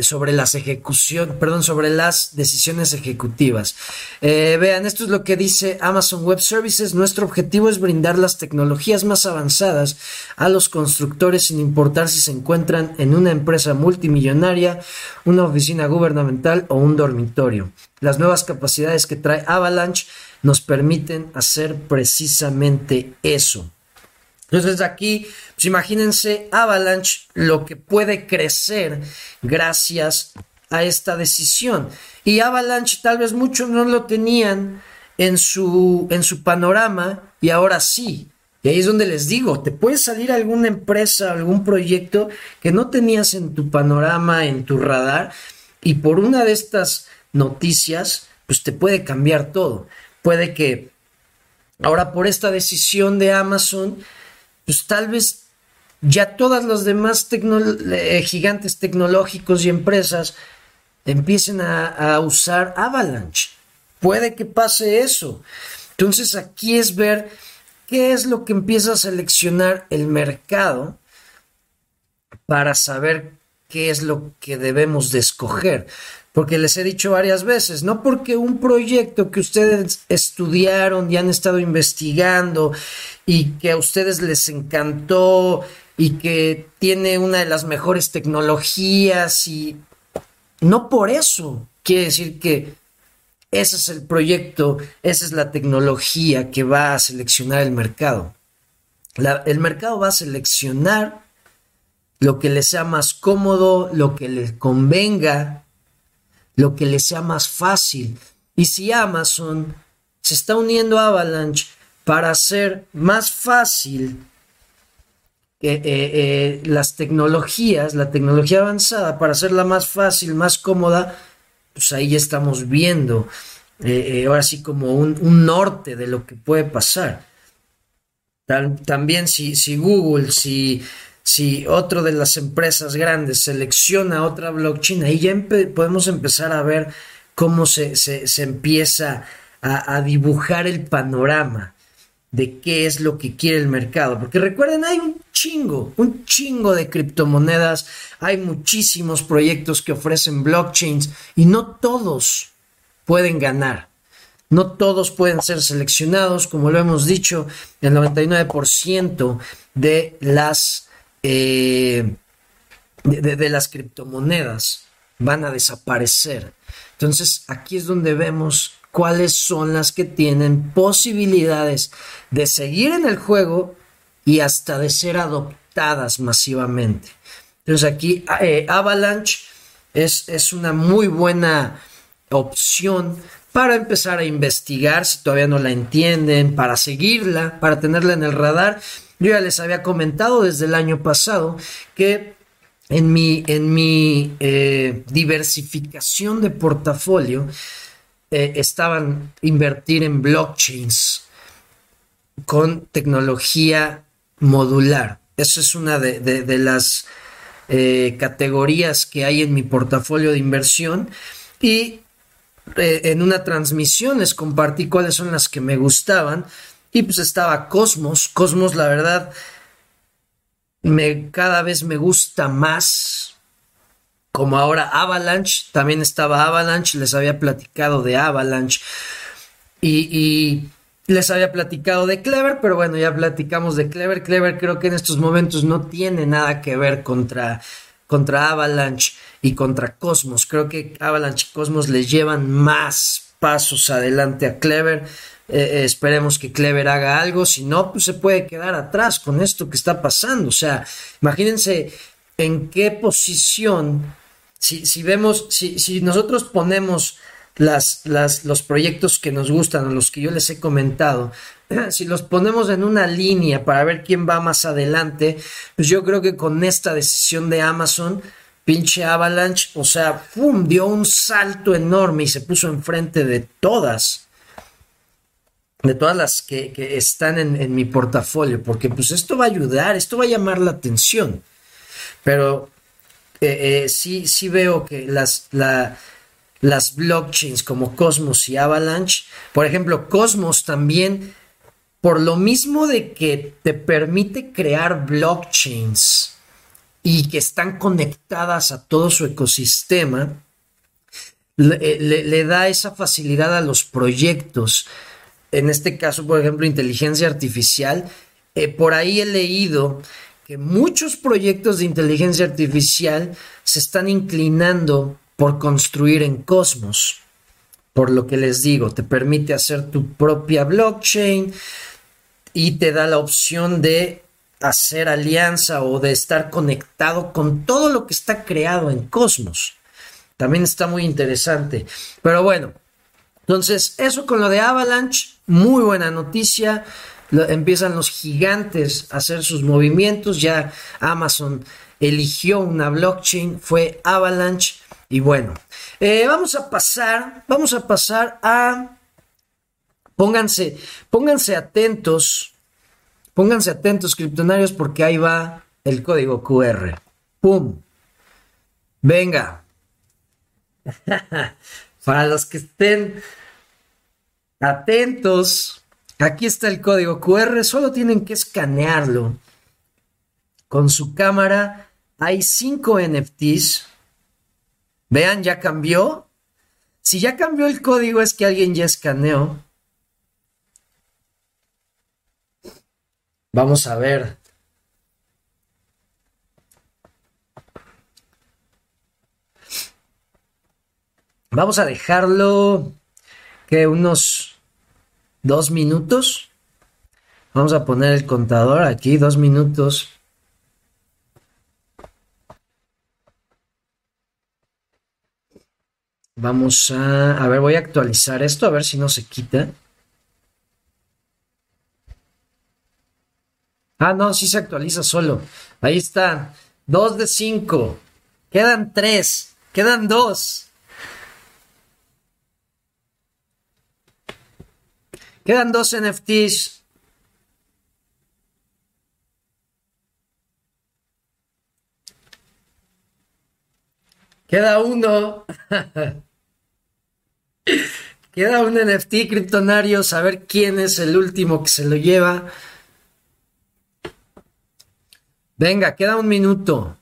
sobre las ejecuciones, perdón, sobre las decisiones ejecutivas. Eh, vean, esto es lo que dice Amazon Web Services. Nuestro objetivo es brindar las tecnologías más avanzadas a los constructores sin importar si se encuentran en una empresa multimillonaria, una oficina gubernamental o un dormitorio. Las nuevas capacidades que trae Avalanche nos permiten hacer precisamente eso. Entonces aquí, pues imagínense Avalanche lo que puede crecer gracias a esta decisión. Y Avalanche tal vez muchos no lo tenían en su, en su panorama y ahora sí. Y ahí es donde les digo, te puede salir alguna empresa, algún proyecto que no tenías en tu panorama, en tu radar, y por una de estas noticias, pues te puede cambiar todo. Puede que ahora por esta decisión de Amazon, pues tal vez ya todas las demás eh, gigantes tecnológicos y empresas empiecen a, usar Avalanche. Puede que pase eso. Entonces aquí es ver qué es lo que empieza a seleccionar el mercado para saber qué es lo que debemos de escoger. Porque les he dicho varias veces, no porque un proyecto que ustedes estudiaron y han estado investigando y que a ustedes les encantó y que tiene una de las mejores tecnologías y no por eso quiere decir que ese es el proyecto, esa es la tecnología que va a seleccionar el mercado. el mercado va a seleccionar lo que le sea más cómodo, lo que le convenga, lo que le sea más fácil. Y si Amazon se está uniendo a Avalanche para hacer más fácil eh, eh, las tecnologías, la tecnología avanzada, para hacerla más fácil, más cómoda, pues ahí ya estamos viendo, eh, ahora sí como un, norte de lo que puede pasar. también si, si Google, si si otro de las empresas grandes selecciona otra blockchain, ahí ya podemos empezar a ver cómo se, empieza a, dibujar el panorama de qué es lo que quiere el mercado. Porque recuerden, hay un chingo, un chingo de criptomonedas, hay muchísimos proyectos que ofrecen blockchains y no todos pueden ganar. No todos pueden ser seleccionados, como lo hemos dicho, el 99% de las eh, de, las criptomonedas van a desaparecer. Entonces aquí es donde vemos cuáles son las que tienen posibilidades de seguir en el juego y hasta de ser adoptadas masivamente. Entonces aquí eh, Avalanche es, es, una muy buena opción para empezar a investigar si todavía no la entienden, para seguirla, para tenerla en el radar yo ya les había comentado desde el año pasado que en mi, en mi eh, diversificación de portafolio eh, estaban invertir en blockchains con tecnología modular. Eso es una de, las eh, categorías que hay en mi portafolio de inversión y en una transmisión les compartí cuáles son las que me gustaban y pues estaba Cosmos. Cosmos, la verdad, me, cada vez me gusta más. Como ahora Avalanche, también estaba Avalanche, les había platicado de Avalanche. Y, les había platicado de Clever, pero bueno, ya platicamos de Clever. Clever creo que en estos momentos no tiene nada que ver contra, contra Avalanche y contra Cosmos. Creo que Avalanche y Cosmos les llevan más pasos adelante a Clever. Eh, esperemos que Clever haga algo, si no, pues se puede quedar atrás con esto que está pasando. O sea, imagínense en qué posición, si, si vemos, si, si nosotros ponemos las, las, los proyectos que nos gustan los que yo les he comentado, si los ponemos en una línea para ver quién va más adelante, pues yo creo que con esta decisión de Amazon, pinche Avalanche, o sea, ¡pum! dio un salto enorme y se puso enfrente de todas de todas las que, están en, mi portafolio, porque pues esto va a ayudar, esto va a llamar la atención. Pero eh, eh, sí, sí veo que las, las blockchains como Cosmos y Avalanche, por ejemplo, Cosmos también, por lo mismo de que te permite crear blockchains y que están conectadas a todo su ecosistema, le, da esa facilidad a los proyectos. En este caso, por ejemplo, inteligencia artificial. Eh, por ahí he leído que muchos proyectos de inteligencia artificial se están inclinando por construir en Cosmos. Por lo que les digo, te permite hacer tu propia blockchain y te da la opción de hacer alianza o de estar conectado con todo lo que está creado en Cosmos. También está muy interesante. Pero bueno, entonces eso con lo de Avalanche, muy buena noticia. empiezan los gigantes a hacer sus movimientos. Ya Amazon eligió una blockchain, fue Avalanche. Y bueno, eh, vamos a pasar, vamos a pasar a... Pónganse, pónganse atentos, pónganse atentos, criptonarios, porque ahí va el código QR. ¡Pum! Venga. Para los que estén atentos, aquí está el código QR, solo tienen que escanearlo. Con su cámara hay cinco NFTs Vean, ya cambió. Si ya cambió el código es que alguien ya escaneó. Vamos a ver. Vamos a dejarlo que unos dos minutos. Vamos a poner el contador aquí, dos minutos. Vamos a... A ver, voy a actualizar esto, a ver si no se quita. Ah, no, sí se actualiza solo. Ahí está. Dos de cinco. Quedan tres. Quedan dos. Quedan dos NFTs. Queda uno. Queda un NFT criptonario, saber quién es el último que se lo lleva. Venga, queda un minuto.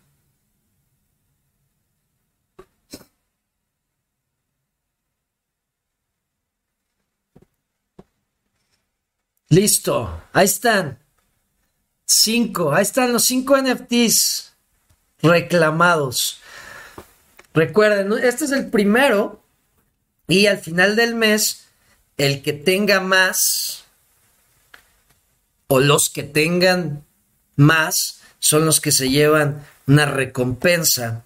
Listo, ahí están. Cinco, ahí están los cinco NFTs reclamados. Recuerden, este es el primero y al final del mes, el que tenga más o los que tengan más son los que se llevan una recompensa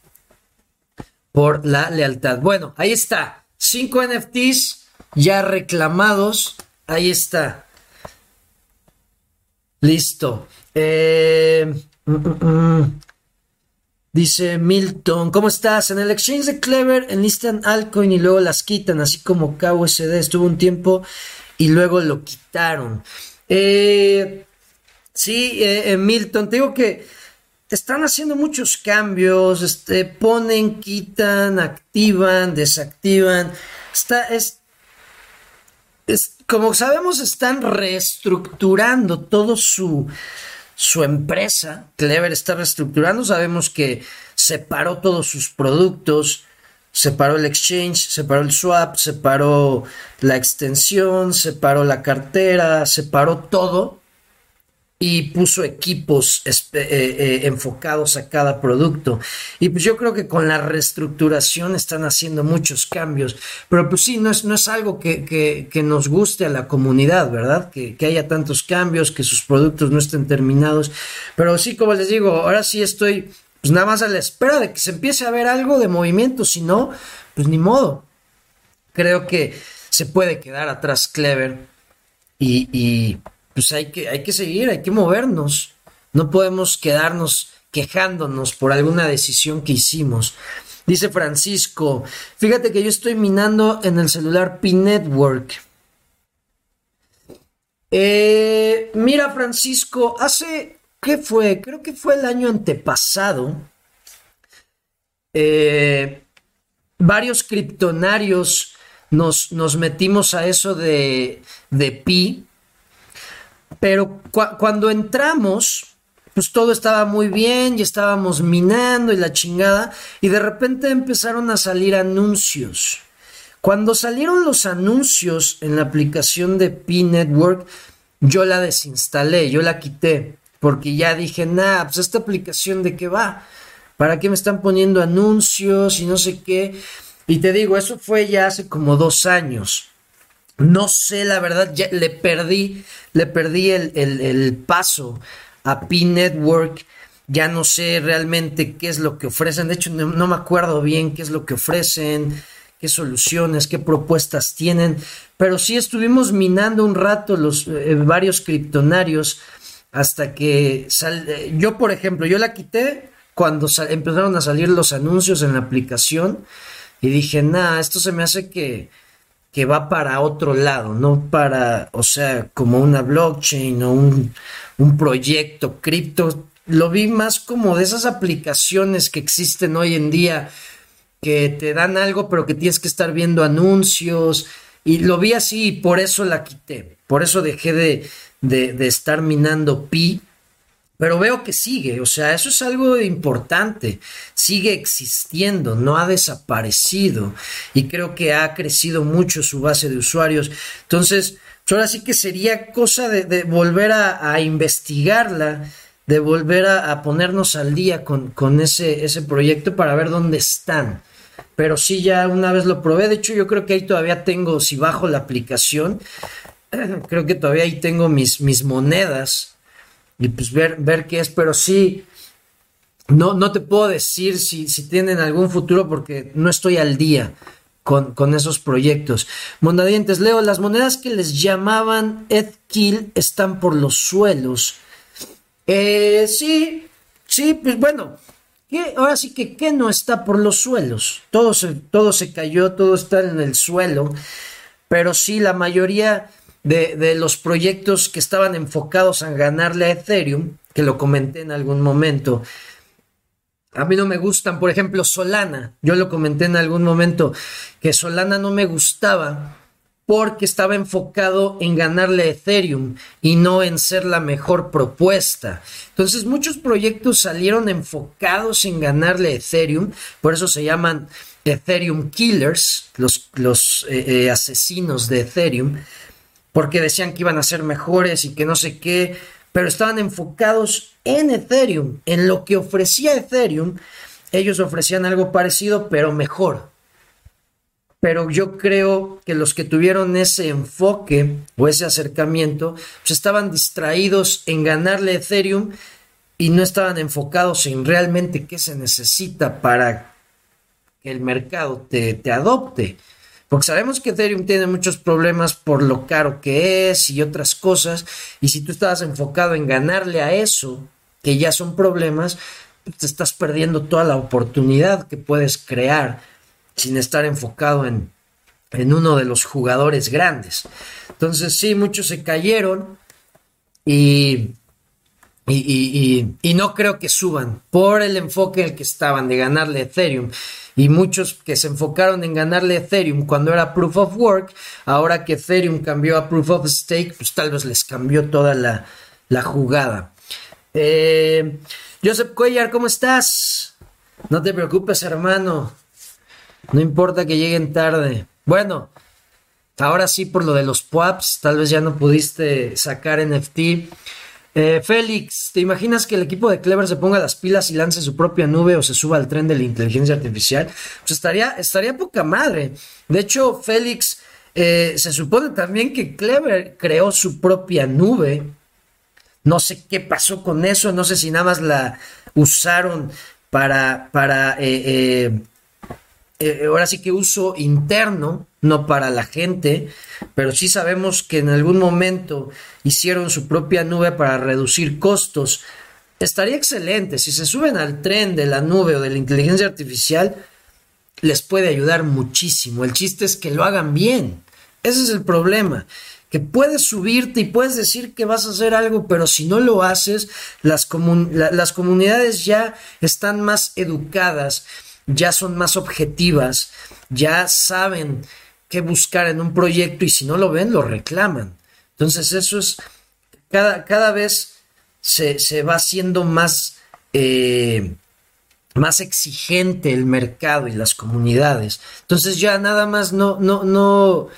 por la lealtad. Bueno, ahí está. Cinco NFTs ya reclamados. Ahí está. Listo. Eh, mm, mm, mm. Dice Milton, ¿cómo estás? En el exchange de Clever enlistan altcoin y luego las quitan, así como KUSD estuvo un tiempo y luego lo quitaron. Eh, sí, eh, Milton, te digo que están haciendo muchos cambios, este, ponen, quitan, activan, desactivan. Está, es, es, como sabemos, están reestructurando todo su su empresa, Clever, está reestructurando. Sabemos que separó todos sus productos, separó el exchange, separó el swap, separó la extensión, separó la cartera, separó todo y puso equipos eh, eh, enfocados a cada producto. Y pues yo creo que con la reestructuración están haciendo muchos cambios, pero pues sí, no es, no es algo que, nos guste a la comunidad, ¿verdad? Que, haya tantos cambios, que sus productos no estén terminados. Pero sí, como les digo, ahora sí estoy pues nada más a la espera de que se empiece a ver algo de movimiento, si no, pues ni modo. Creo que se puede quedar atrás Clever y pues hay que, hay que seguir, hay que movernos. No podemos quedarnos quejándonos por alguna decisión que hicimos. Dice Francisco, fíjate que yo estoy minando en el celular P-Network. Eh, mira, Francisco, hace, ¿qué fue? Creo que fue el año antepasado. Eh, varios criptonarios nos, nos, metimos a eso de, de Pi pero cuando entramos, pues todo estaba muy bien y estábamos minando y la chingada y de repente empezaron a salir anuncios. Cuando salieron los anuncios en la aplicación de P-Network, yo la desinstalé, yo la quité, porque ya dije, nah, pues esta aplicación de qué va, ¿para qué me están poniendo anuncios y no sé qué? Y te digo, eso fue ya hace como dos años. No sé, la verdad, ya le perdí, le perdí el, el paso a P-Network. Ya no sé realmente qué es lo que ofrecen. De hecho, no, me acuerdo bien qué es lo que ofrecen, qué soluciones, qué propuestas tienen. Pero sí estuvimos minando un rato los eh, varios criptonarios hasta que eh, yo, por ejemplo, yo la quité cuando empezaron a salir los anuncios en la aplicación y dije, nah, esto se me hace que, que va para otro lado, no para, o sea, como una blockchain o un, un proyecto cripto. Lo vi más como de esas aplicaciones que existen hoy en día que te dan algo pero que tienes que estar viendo anuncios y lo vi así y por eso la quité, por eso dejé de, de, de estar minando pi pero veo que sigue, o sea, eso es algo importante, sigue existiendo, no ha desaparecido y creo que ha crecido mucho su base de usuarios. Entonces, ahora sí que sería cosa de, volver a, investigarla, de volver a, ponernos al día con, con ese, ese proyecto para ver dónde están. Pero sí, ya una vez lo probé, de hecho yo creo que ahí todavía tengo, si bajo la aplicación, creo que todavía ahí tengo mis, mis monedas y pues ver, ver qué es, pero sí, no, no te puedo decir si, si tienen algún futuro porque no estoy al día con, con esos proyectos. Mondadientes, Leo, las monedas que les llamaban Edkill están por los suelos. Eh, sí, sí, pues bueno, ahora sí que ¿qué no está por los suelos? Todo se, todo se cayó, todo está en el suelo, pero sí, la mayoría de, los proyectos que estaban enfocados a ganarle a Ethereum, que lo comenté en algún momento. A mí no me gustan, por ejemplo, Solana. Yo lo comenté en algún momento que Solana no me gustaba porque estaba enfocado en ganarle a Ethereum y no en ser la mejor propuesta. Entonces muchos proyectos salieron enfocados en ganarle a Ethereum, por eso se llaman Ethereum Killers, los, los eh, eh, asesinos de Ethereum, porque decían que iban a ser mejores y que no sé qué, pero estaban enfocados en Ethereum, en lo que ofrecía Ethereum. Ellos ofrecían algo parecido, pero mejor. Pero yo creo que los que tuvieron ese enfoque o ese acercamiento, pues estaban distraídos en ganarle Ethereum y no estaban enfocados en realmente qué se necesita para que el mercado te, te adopte. Porque sabemos que Ethereum tiene muchos problemas por lo caro que es y otras cosas. Y si tú estabas enfocado en ganarle a eso, que ya son problemas, te estás perdiendo toda la oportunidad que puedes crear sin estar enfocado en, en uno de los jugadores grandes. Entonces sí, muchos se cayeron y, y, y, no creo que suban por el enfoque en el que estaban de ganarle Ethereum y muchos que se enfocaron en ganarle Ethereum cuando era Proof of Work, ahora que Ethereum cambió a Proof of Stake, pues tal vez les cambió toda la, jugada. Eh, Joseph Cuellar, ¿cómo estás? No te preocupes, hermano. No importa que lleguen tarde. Bueno, ahora sí por lo de los PWAPs, tal vez ya no pudiste sacar NFT. Eh, Félix, ¿te imaginas que el equipo de Clever se ponga las pilas y lance su propia nube o se suba al tren de la inteligencia artificial? Pues estaría, estaría poca madre. De hecho, Félix, eh, se supone también que Clever creó su propia nube. No sé qué pasó con eso, no sé si nada más la usaron para, para eh, eh, ahora sí que uso interno, no para la gente, pero sí sabemos que en algún momento hicieron su propia nube para reducir costos. Estaría excelente, si se suben al tren de la nube o de la inteligencia artificial, les puede ayudar muchísimo. El chiste es que lo hagan bien. Ese es el problema que puedes subirte y puedes decir que vas a hacer algo, pero si no lo haces, las, las comunidades ya están más educadas ya son más objetivas, ya saben qué buscar en un proyecto y si no lo ven, lo reclaman. Entonces eso es, cada, cada vez se, va haciendo más, eh, más exigente el mercado y las comunidades. Entonces ya nada más no, no, no,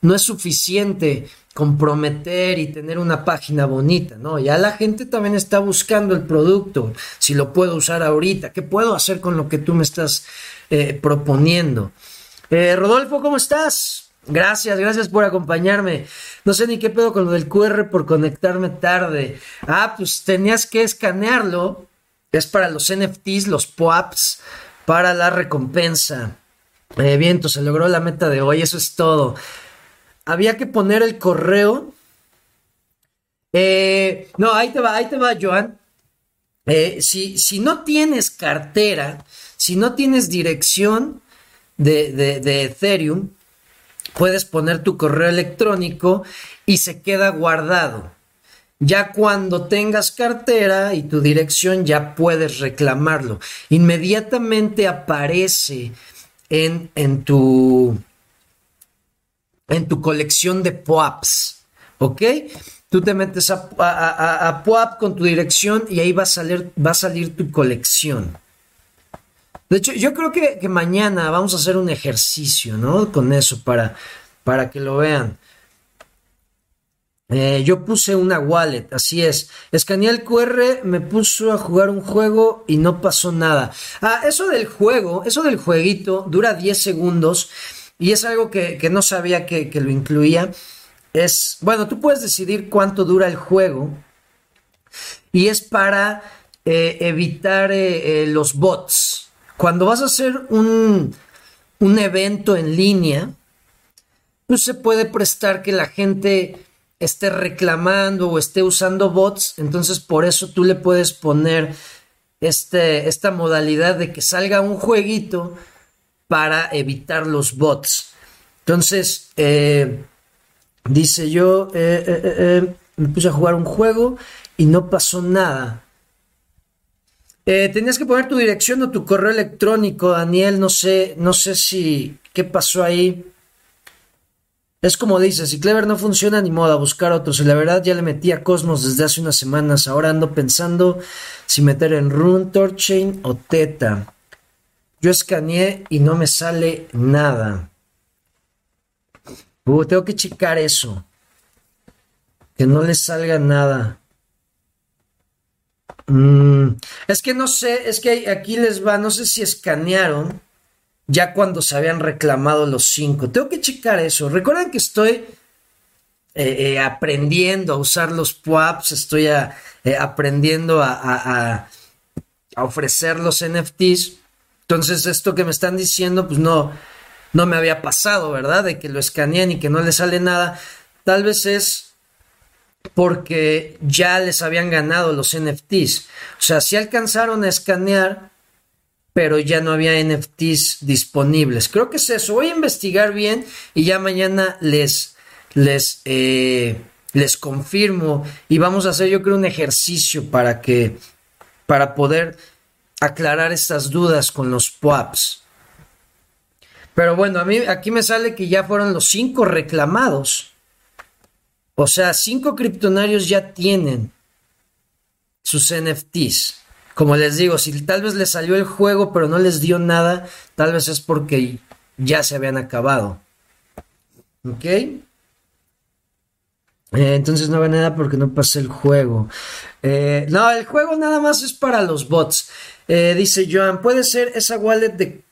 no es suficiente comprometer y tener una página bonita, ¿no? Ya la gente también está buscando el producto, si lo puedo usar ahorita, qué puedo hacer con lo que tú me estás eh, proponiendo. Eh, Rodolfo, ¿cómo estás? Gracias, gracias por acompañarme. No sé ni qué pedo con lo del QR por conectarme tarde. Ah, pues tenías que escanearlo. Es para los NFTs, los POAPs, para la recompensa. Eh, bien, se logró la meta de hoy, eso es todo había que poner el correo. Eh, no, ahí te va, ahí te va, Joan. Eh, si, si, no tienes cartera, si no tienes dirección de, de, Ethereum, puedes poner tu correo electrónico y se queda guardado. Ya cuando tengas cartera y tu dirección, ya puedes reclamarlo. Inmediatamente aparece en, en tu en tu colección de POAPs, ¿ok? Tú te metes a, a, POAP con tu dirección y ahí va a salir, va a salir tu colección. De hecho, yo creo que, mañana vamos a hacer un ejercicio, ¿no? Con eso, para, para que lo vean. Eh, yo puse una wallet, así es. Escaneé el QR, me puso a jugar un juego y no pasó nada. Ah, eso del juego, eso del jueguito dura 10 segundos y es algo que, no sabía que, lo incluía, es, bueno, tú puedes decidir cuánto dura el juego y es para eh, evitar eh, eh, los bots. Cuando vas a hacer un, un evento en línea, pues se puede prestar que la gente esté reclamando o esté usando bots, entonces por eso tú le puedes poner este, esta modalidad de que salga un jueguito para evitar los bots. Entonces, eh, dice yo, eh, eh, me puse a jugar un juego y no pasó nada. tenías que poner tu dirección o tu correo electrónico, Daniel. No sé, no sé si qué pasó ahí. Es como dices, si Clever no funciona, ni modo a buscar otros. Y la verdad ya le metí a Cosmos desde hace unas semanas. Ahora ando pensando si meter en Rune, Torchain o Teta. Yo escaneé y no me sale nada. Tengo que checar eso. Que no le salga nada. Mm, es que no sé, es que aquí les va, no sé si escanearon ya cuando se habían reclamado los cinco. Tengo que checar eso. Recuerden que estoy eh, eh, aprendiendo a usar los PWAPs, estoy eh, aprendiendo a, a ofrecer los NFTs. Entonces, esto que me están diciendo, pues no, no me había pasado, ¿verdad? De que lo escanean y que no le sale nada. Tal vez es porque ya les habían ganado los NFTs. O sea, sí alcanzaron a escanear, pero ya no había NFTs disponibles. Creo que es eso. Voy a investigar bien y ya mañana les, les, eh, les confirmo y vamos a hacer, yo creo, un ejercicio para que, para poder aclarar estas dudas con los POAPs. Pero bueno, a mí aquí me sale que ya fueron los cinco reclamados. O sea, cinco criptonarios ya tienen sus NFTs. Como les digo, si tal vez les salió el juego pero no les dio nada, tal vez es porque ya se habían acabado. ¿Ok? Eh, entonces no ve nada porque no pasé el juego. Eh, no, el juego nada más es para los bots. Eh, dice Joan, ¿puede ser esa wallet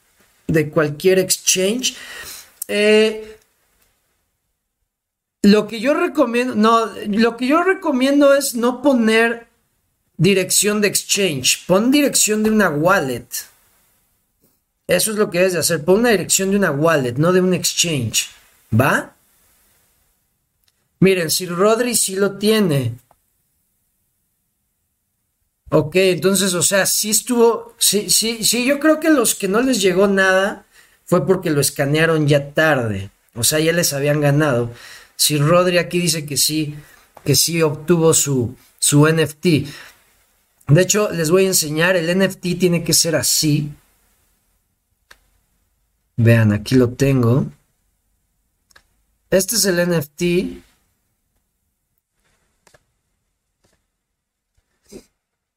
de, cualquier exchange? Lo que yo recomiendo, no, lo que yo recomiendo es no poner dirección de exchange, pon dirección de una wallet. Eso es lo que debes de hacer, pon una dirección de una wallet, no de un exchange. ¿Va? Miren, si Rodri sí lo tiene, Ok, entonces, o sea, sí estuvo, sí, sí, sí, yo creo que los que no les llegó nada fue porque lo escanearon ya tarde, o sea, ya les habían ganado. Si Rodri aquí dice que sí, que sí obtuvo su, su NFT. De hecho, les voy a enseñar, el NFT tiene que ser así. Vean, aquí lo tengo. Este es el NFT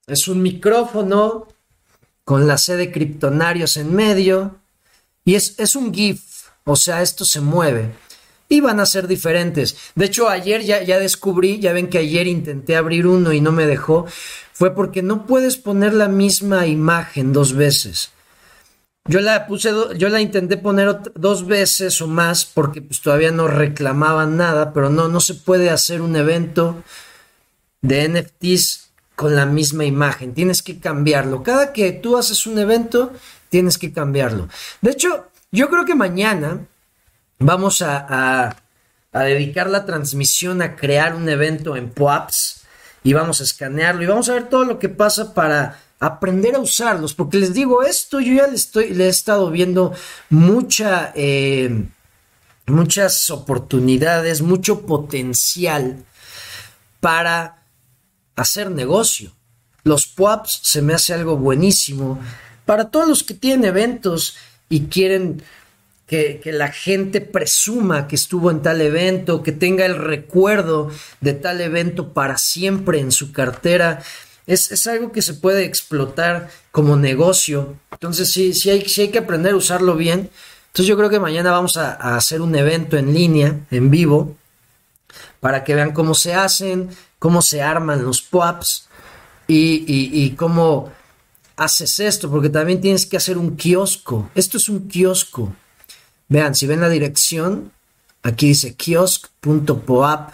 es un micrófono con la C de Kryptonarios en medio y es, es un GIF, o sea, esto se mueve y van a ser diferentes. De hecho, ayer ya, ya descubrí, ya ven que ayer intenté abrir uno y no me dejó, fue porque no puedes poner la misma imagen dos veces. Yo la puse, yo la intenté poner dos veces o más porque pues, todavía no reclamaban nada, pero no, no se puede hacer un evento de NFTs con la misma imagen. Tienes que cambiarlo. Cada que tú haces un evento, tienes que cambiarlo. De hecho, yo creo que mañana vamos a, dedicar la transmisión a crear un evento en POAPS y vamos a escanearlo y vamos a ver todo lo que pasa para aprender a usarlos, porque les digo esto, yo ya le, estoy, le he estado viendo mucha, eh, muchas oportunidades, mucho potencial para hacer negocio. Los POAPs se me hace algo buenísimo para todos los que tienen eventos y quieren que, la gente presuma que estuvo en tal evento, que tenga el recuerdo de tal evento para siempre en su cartera. Es, algo que se puede explotar como negocio. Entonces sí, sí hay, hay que aprender a usarlo bien. Entonces yo creo que mañana vamos a, hacer un evento en línea, en vivo, para que vean cómo se hacen, cómo se arman los POAPs y, y cómo haces esto, porque también tienes que hacer un kiosco. Esto es un kiosco. Vean, si ven la dirección, aquí dice kiosk.poap.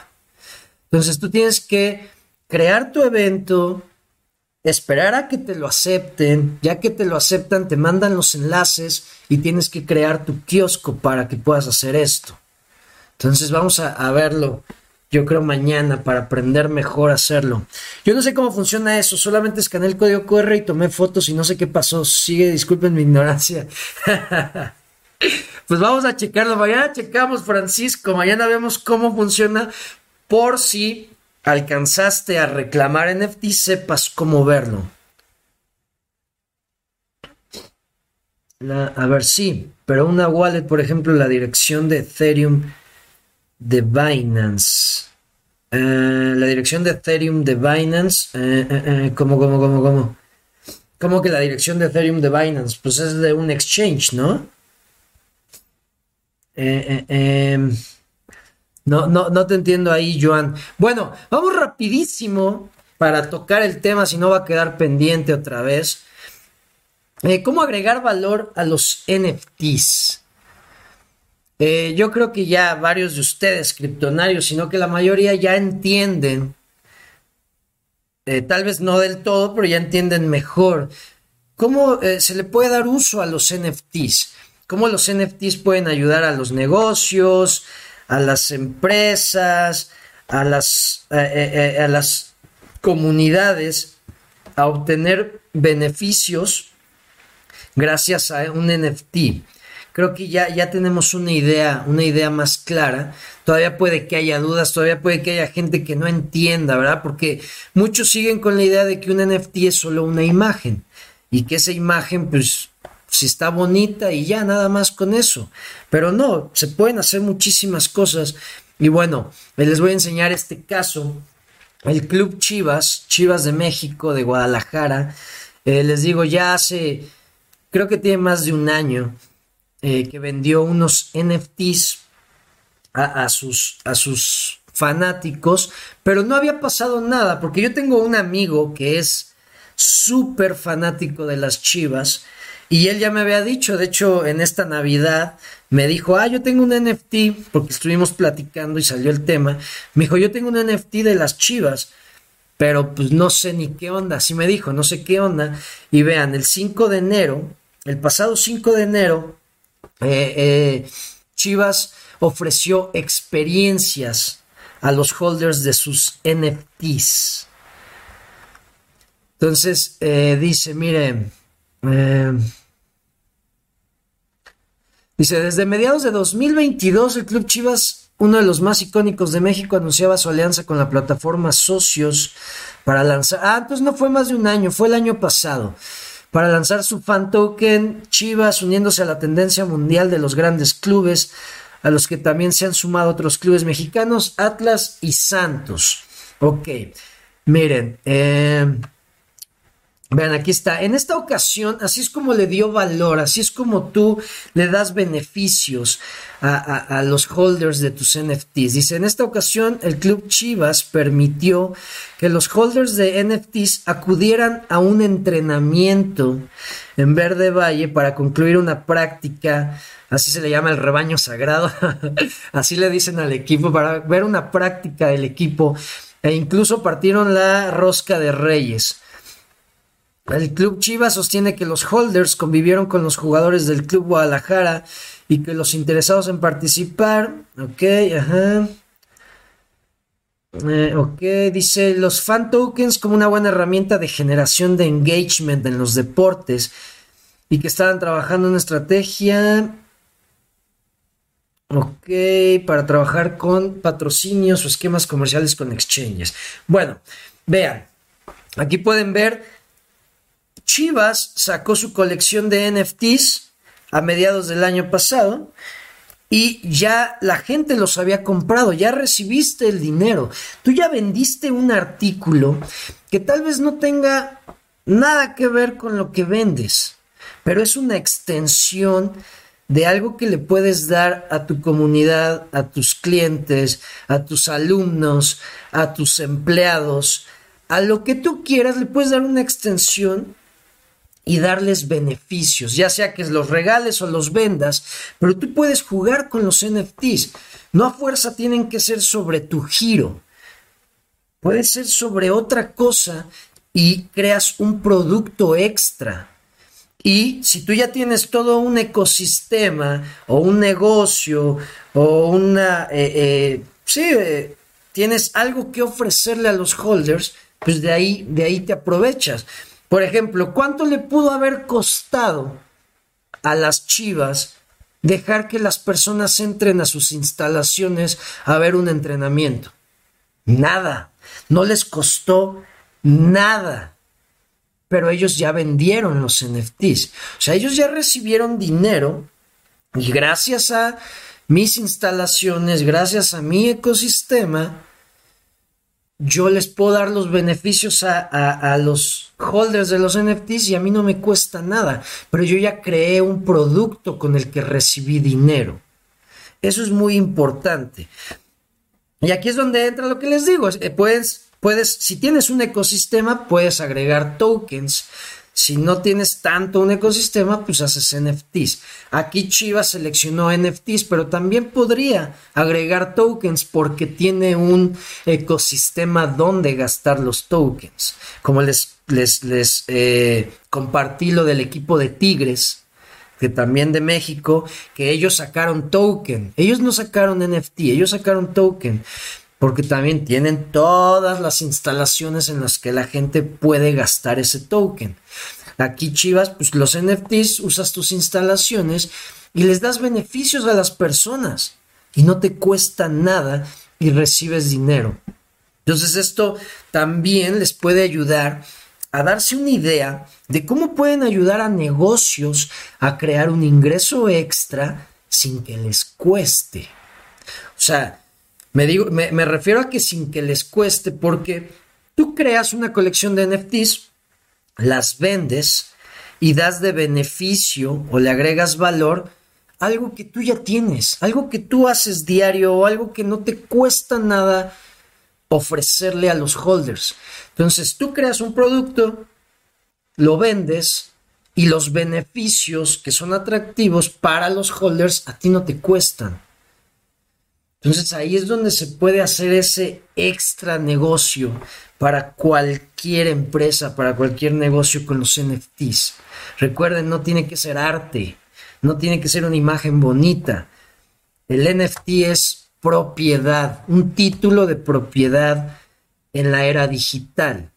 Entonces tú tienes que crear tu evento, esperar a que te lo acepten, ya que te lo aceptan, te mandan los enlaces y tienes que crear tu kiosco para que puedas hacer esto. Entonces vamos a, verlo, yo creo mañana, para aprender mejor a hacerlo. Yo no sé cómo funciona eso, solamente escaneé el código QR y tomé fotos y no sé qué pasó. Sigue, disculpen mi ignorancia. Pues vamos a checarlo. Mañana checamos, Francisco. Mañana vemos cómo funciona. Por si alcanzaste a reclamar NFT, sepas cómo verlo. a ver, sí, pero una wallet, por ejemplo, la dirección de Ethereum de Binance. Eh, la dirección de Ethereum de Binance. Eh, eh, ¿Cómo, cómo, cómo, cómo? ¿Cómo que la dirección de Ethereum de Binance? Pues es de un exchange, ¿no? Em, no, no, no te entiendo ahí, Joan. Bueno, vamos rapidísimo para tocar el tema, si no va a quedar pendiente otra vez. ¿Cómo agregar valor a los NFTs? Yo creo que ya varios de ustedes, criptonarios, sino que la mayoría ya entienden, tal vez no del todo, pero ya entienden mejor cómo se le puede dar uso a los NFTs cómo los NFTs pueden ayudar a los negocios, a las empresas, a las, a las comunidades a obtener beneficios gracias a un NFT. Creo que ya, ya tenemos una idea, una idea más clara. Todavía puede que haya dudas, todavía puede que haya gente que no entienda, ¿verdad? Porque muchos siguen con la idea de que un NFT es solo una imagen y que esa imagen, pues, si está bonita y ya nada más con eso. Pero no, se pueden hacer muchísimas cosas. Y bueno, les voy a enseñar este caso. El Club Chivas, Chivas de México, de Guadalajara, eh, les digo, ya hace, creo que tiene más de un año, eh, que vendió unos NFTs a, sus, a sus fanáticos, pero no había pasado nada, porque yo tengo un amigo que es súper fanático de las Chivas y él ya me había dicho, de hecho, en esta Navidad me dijo, ah, yo tengo un NFT, porque estuvimos platicando y salió el tema. Me dijo, yo tengo un NFT de las chivas, pero pues no sé ni qué onda. Así me dijo, no sé qué onda. Y vean, el 5 de enero, el pasado 5 de enero, eh, eh, Chivas ofreció experiencias a los holders de sus NFTs. Entonces, eh, dice, miren, eh, dice, desde mediados de 2022 el Club Chivas, uno de los más icónicos de México, anunciaba su alianza con la plataforma Socios para lanzar... Ah, entonces no fue más de un año, fue el año pasado. Para lanzar su fan token, Chivas uniéndose a la tendencia mundial de los grandes clubes, a los que también se han sumado otros clubes mexicanos, Atlas y Santos. Ok, miren, eh, Vean, aquí está. En esta ocasión, así es como le dio valor, así es como tú le das beneficios a, los holders de tus NFTs. Dice, en esta ocasión, el Club Chivas permitió que los holders de NFTs acudieran a un entrenamiento en Verde Valle para concluir una práctica, así se le llama el rebaño sagrado, así le dicen al equipo, para ver una práctica del equipo e incluso partieron la rosca de reyes. El Club Chivas sostiene que los holders convivieron con los jugadores del Club Guadalajara y que los interesados en participar, ok, ajá. Eh, ok, dice los fan tokens como una buena herramienta de generación de engagement en los deportes y que estaban trabajando una estrategia, ok, para trabajar con patrocinios o esquemas comerciales con exchanges. Bueno, vean, aquí pueden ver Chivas sacó su colección de NFTs a mediados del año pasado y ya la gente los había comprado, ya recibiste el dinero, tú ya vendiste un artículo que tal vez no tenga nada que ver con lo que vendes, pero es una extensión de algo que le puedes dar a tu comunidad, a tus clientes, a tus alumnos, a tus empleados, a lo que tú quieras, le puedes dar una extensión y darles beneficios, ya sea que los regales o los vendas, pero tú puedes jugar con los NFTs. No a fuerza tienen que ser sobre tu giro. Puede ser sobre otra cosa y creas un producto extra. Y si tú ya tienes todo un ecosistema o un negocio o una... Eh, eh, sí, eh, tienes algo que ofrecerle a los holders, pues de ahí, de ahí te aprovechas. Por ejemplo, ¿cuánto le pudo haber costado a las chivas dejar que las personas entren a sus instalaciones a ver un entrenamiento? Nada. No les costó nada. Pero ellos ya vendieron los NFTs. O sea, ellos ya recibieron dinero y gracias a mis instalaciones, gracias a mi ecosistema, yo les puedo dar los beneficios a, los holders de los NFTs y a mí no me cuesta nada, pero yo ya creé un producto con el que recibí dinero. Eso es muy importante. Y aquí es donde entra lo que les digo. Eh, puedes, puedes, si tienes un ecosistema, puedes agregar tokens si no tienes tanto un ecosistema, pues haces NFTs. Aquí Chivas seleccionó NFTs, pero también podría agregar tokens porque tiene un ecosistema donde gastar los tokens. Como les, les, les eh, compartí lo del equipo de Tigres, que también de México, que ellos sacaron token. Ellos no sacaron NFT, ellos sacaron token porque también tienen todas las instalaciones en las que la gente puede gastar ese token. Aquí Chivas, pues los NFTs, usas tus instalaciones y les das beneficios a las personas y no te cuesta nada y recibes dinero. Entonces esto también les puede ayudar a darse una idea de cómo pueden ayudar a negocios a crear un ingreso extra sin que les cueste. O sea, me, digo, me, refiero a que sin que les cueste, porque tú creas una colección de NFTs, las vendes y das de beneficio o le agregas valor algo que tú ya tienes, algo que tú haces diario o algo que no te cuesta nada ofrecerle a los holders. Entonces tú creas un producto, lo vendes y los beneficios que son atractivos para los holders a ti no te cuestan. Entonces ahí es donde se puede hacer ese extra negocio para cualquier empresa, para cualquier negocio con los NFTs. Recuerden, no tiene que ser arte, no tiene que ser una imagen bonita. El NFT es propiedad, un título de propiedad en la era digital.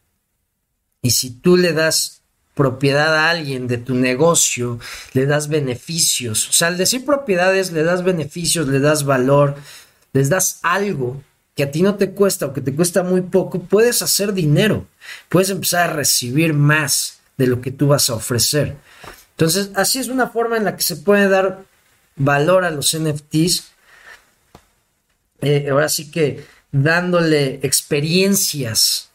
Y si tú le das propiedad a alguien de tu negocio, le das beneficios. O sea, al decir propiedades, le das beneficios, le das valor, les das algo que a ti no te cuesta o que te cuesta muy poco, puedes hacer dinero, puedes empezar a recibir más de lo que tú vas a ofrecer. Entonces, así es una forma en la que se puede dar valor a los NFTs. Eh, ahora sí que dándole experiencias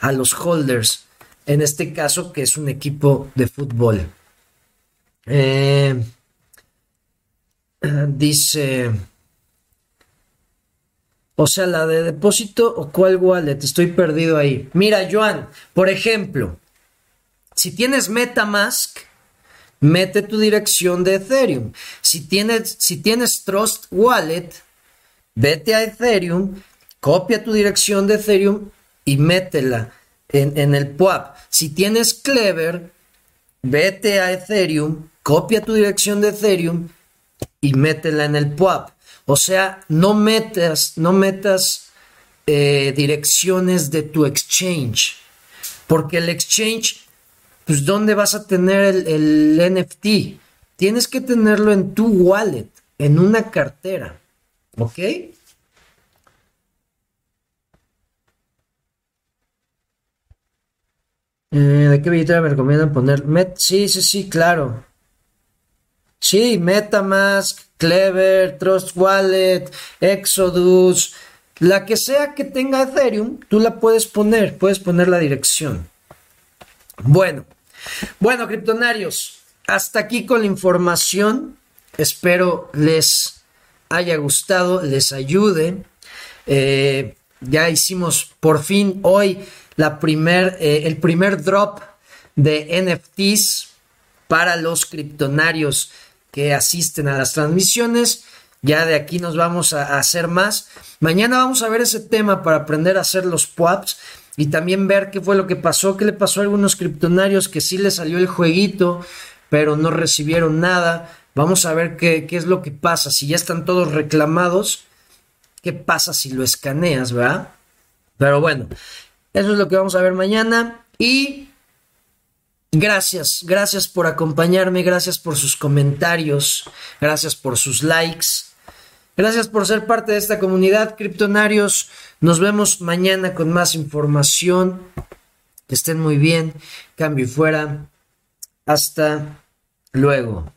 a los holders en este caso que es un equipo de fútbol. Eh, dice, o sea, la de depósito o cuál wallet, estoy perdido ahí. Mira, Joan, por ejemplo, si tienes MetaMask, mete tu dirección de Ethereum. Si tienes, si tienes Trust Wallet, vete a Ethereum, copia tu dirección de Ethereum y métela en, el PUAP. Si tienes Clever, vete a Ethereum, copia tu dirección de Ethereum y métela en el PUAP. O sea, no metas, no metas eh, direcciones de tu exchange, porque el exchange, pues ¿dónde vas a tener el, NFT? Tienes que tenerlo en tu wallet, en una cartera, ¿ok? Eh, ¿De qué billetera me recomiendan poner? Met sí, sí, sí, claro. Sí, Metamask, Clever, Trust Wallet, Exodus, la que sea que tenga Ethereum, tú la puedes poner, puedes poner la dirección. Bueno, bueno, criptonarios, hasta aquí con la información. Espero les haya gustado, les ayude. Eh, ya hicimos por fin hoy la primer, eh, el primer drop de NFTs para los criptonarios que asisten a las transmisiones. Ya de aquí nos vamos a, hacer más. Mañana vamos a ver ese tema para aprender a hacer los PWAPs y también ver qué fue lo que pasó, qué le pasó a algunos criptonarios que sí les salió el jueguito, pero no recibieron nada. Vamos a ver qué, qué es lo que pasa. Si ya están todos reclamados, ¿qué pasa si lo escaneas, verdad? Pero bueno, eso es lo que vamos a ver mañana. Y gracias, gracias por acompañarme, gracias por sus comentarios, gracias por sus likes. Gracias por ser parte de esta comunidad, criptonarios. Nos vemos mañana con más información. Que estén muy bien. Cambio y fuera. Hasta luego.